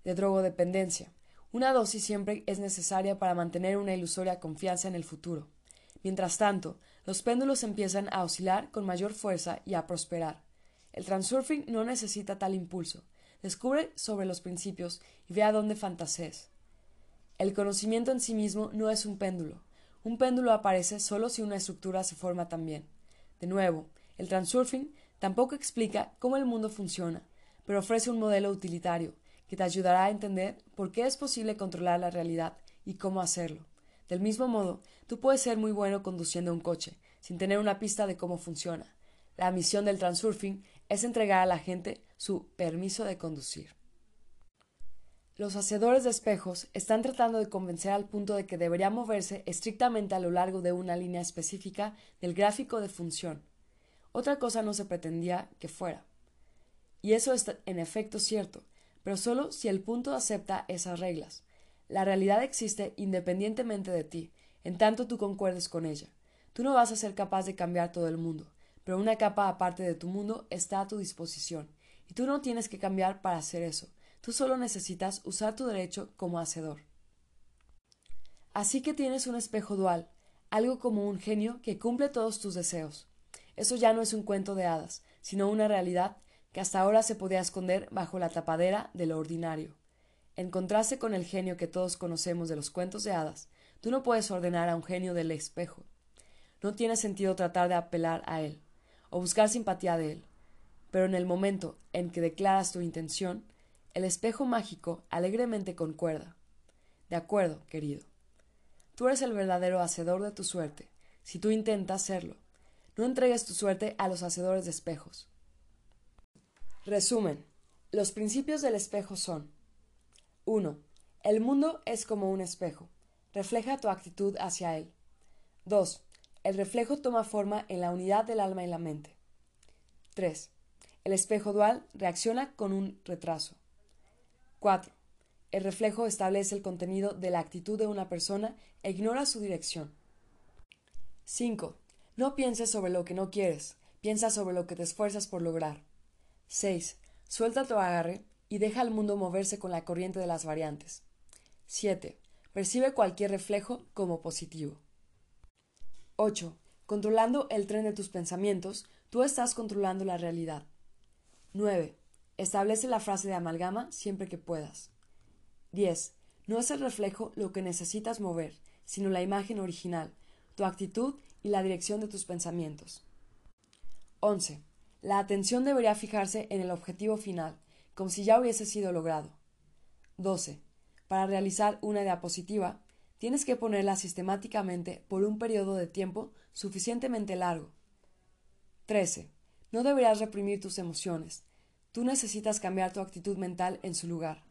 de drogodependencia. Una dosis siempre es necesaria para mantener una ilusoria confianza en el futuro. Mientras tanto, los péndulos empiezan a oscilar con mayor fuerza y a prosperar. El transurfing no necesita tal impulso. Descubre sobre los principios y ve a dónde fantasees. El conocimiento en sí mismo no es un péndulo. Un péndulo aparece solo si una estructura se forma también. De nuevo, el transurfing tampoco explica cómo el mundo funciona, pero ofrece un modelo utilitario que te ayudará a entender por qué es posible controlar la realidad y cómo hacerlo. Del mismo modo, tú puedes ser muy bueno conduciendo un coche, sin tener una pista de cómo funciona. La misión del transurfing es entregar a la gente su permiso de conducir. Los hacedores de espejos están tratando de convencer al punto de que debería moverse estrictamente a lo largo de una línea específica del gráfico de función. Otra cosa no se pretendía que fuera. Y eso es en efecto cierto, pero solo si el punto acepta esas reglas. La realidad existe independientemente de ti, en tanto tú concuerdes con ella. Tú no vas a ser capaz de cambiar todo el mundo, pero una capa aparte de tu mundo está a tu disposición, y tú no tienes que cambiar para hacer eso, tú solo necesitas usar tu derecho como hacedor. Así que tienes un espejo dual, algo como un genio que cumple todos tus deseos. Eso ya no es un cuento de hadas, sino una realidad que hasta ahora se podía esconder bajo la tapadera de lo ordinario. En contraste con el genio que todos conocemos de los cuentos de hadas, tú no puedes ordenar a un genio del espejo. No tiene sentido tratar de apelar a él o buscar simpatía de él. Pero en el momento en que declaras tu intención, el espejo mágico alegremente concuerda. De acuerdo, querido. Tú eres el verdadero hacedor de tu suerte, si tú intentas serlo. No entregues tu suerte a los hacedores de espejos. Resumen. Los principios del espejo son 1. El mundo es como un espejo. Refleja tu actitud hacia él. 2. El reflejo toma forma en la unidad del alma y la mente. 3. El espejo dual reacciona con un retraso. 4. El reflejo establece el contenido de la actitud de una persona e ignora su dirección. 5. No pienses sobre lo que no quieres, piensa sobre lo que te esfuerzas por lograr. 6. Suelta tu agarre y deja al mundo moverse con la corriente de las variantes. 7. Percibe cualquier reflejo como positivo. 8. Controlando el tren de tus pensamientos, tú estás controlando la realidad. 9. Establece la frase de amalgama siempre que puedas. 10. No es el reflejo lo que necesitas mover, sino la imagen original, tu actitud y la dirección de tus pensamientos. 11. La atención debería fijarse en el objetivo final, como si ya hubiese sido logrado. 12. Para realizar una diapositiva, Tienes que ponerla sistemáticamente por un periodo de tiempo suficientemente largo. 13. No deberás reprimir tus emociones. Tú necesitas cambiar tu actitud mental en su lugar.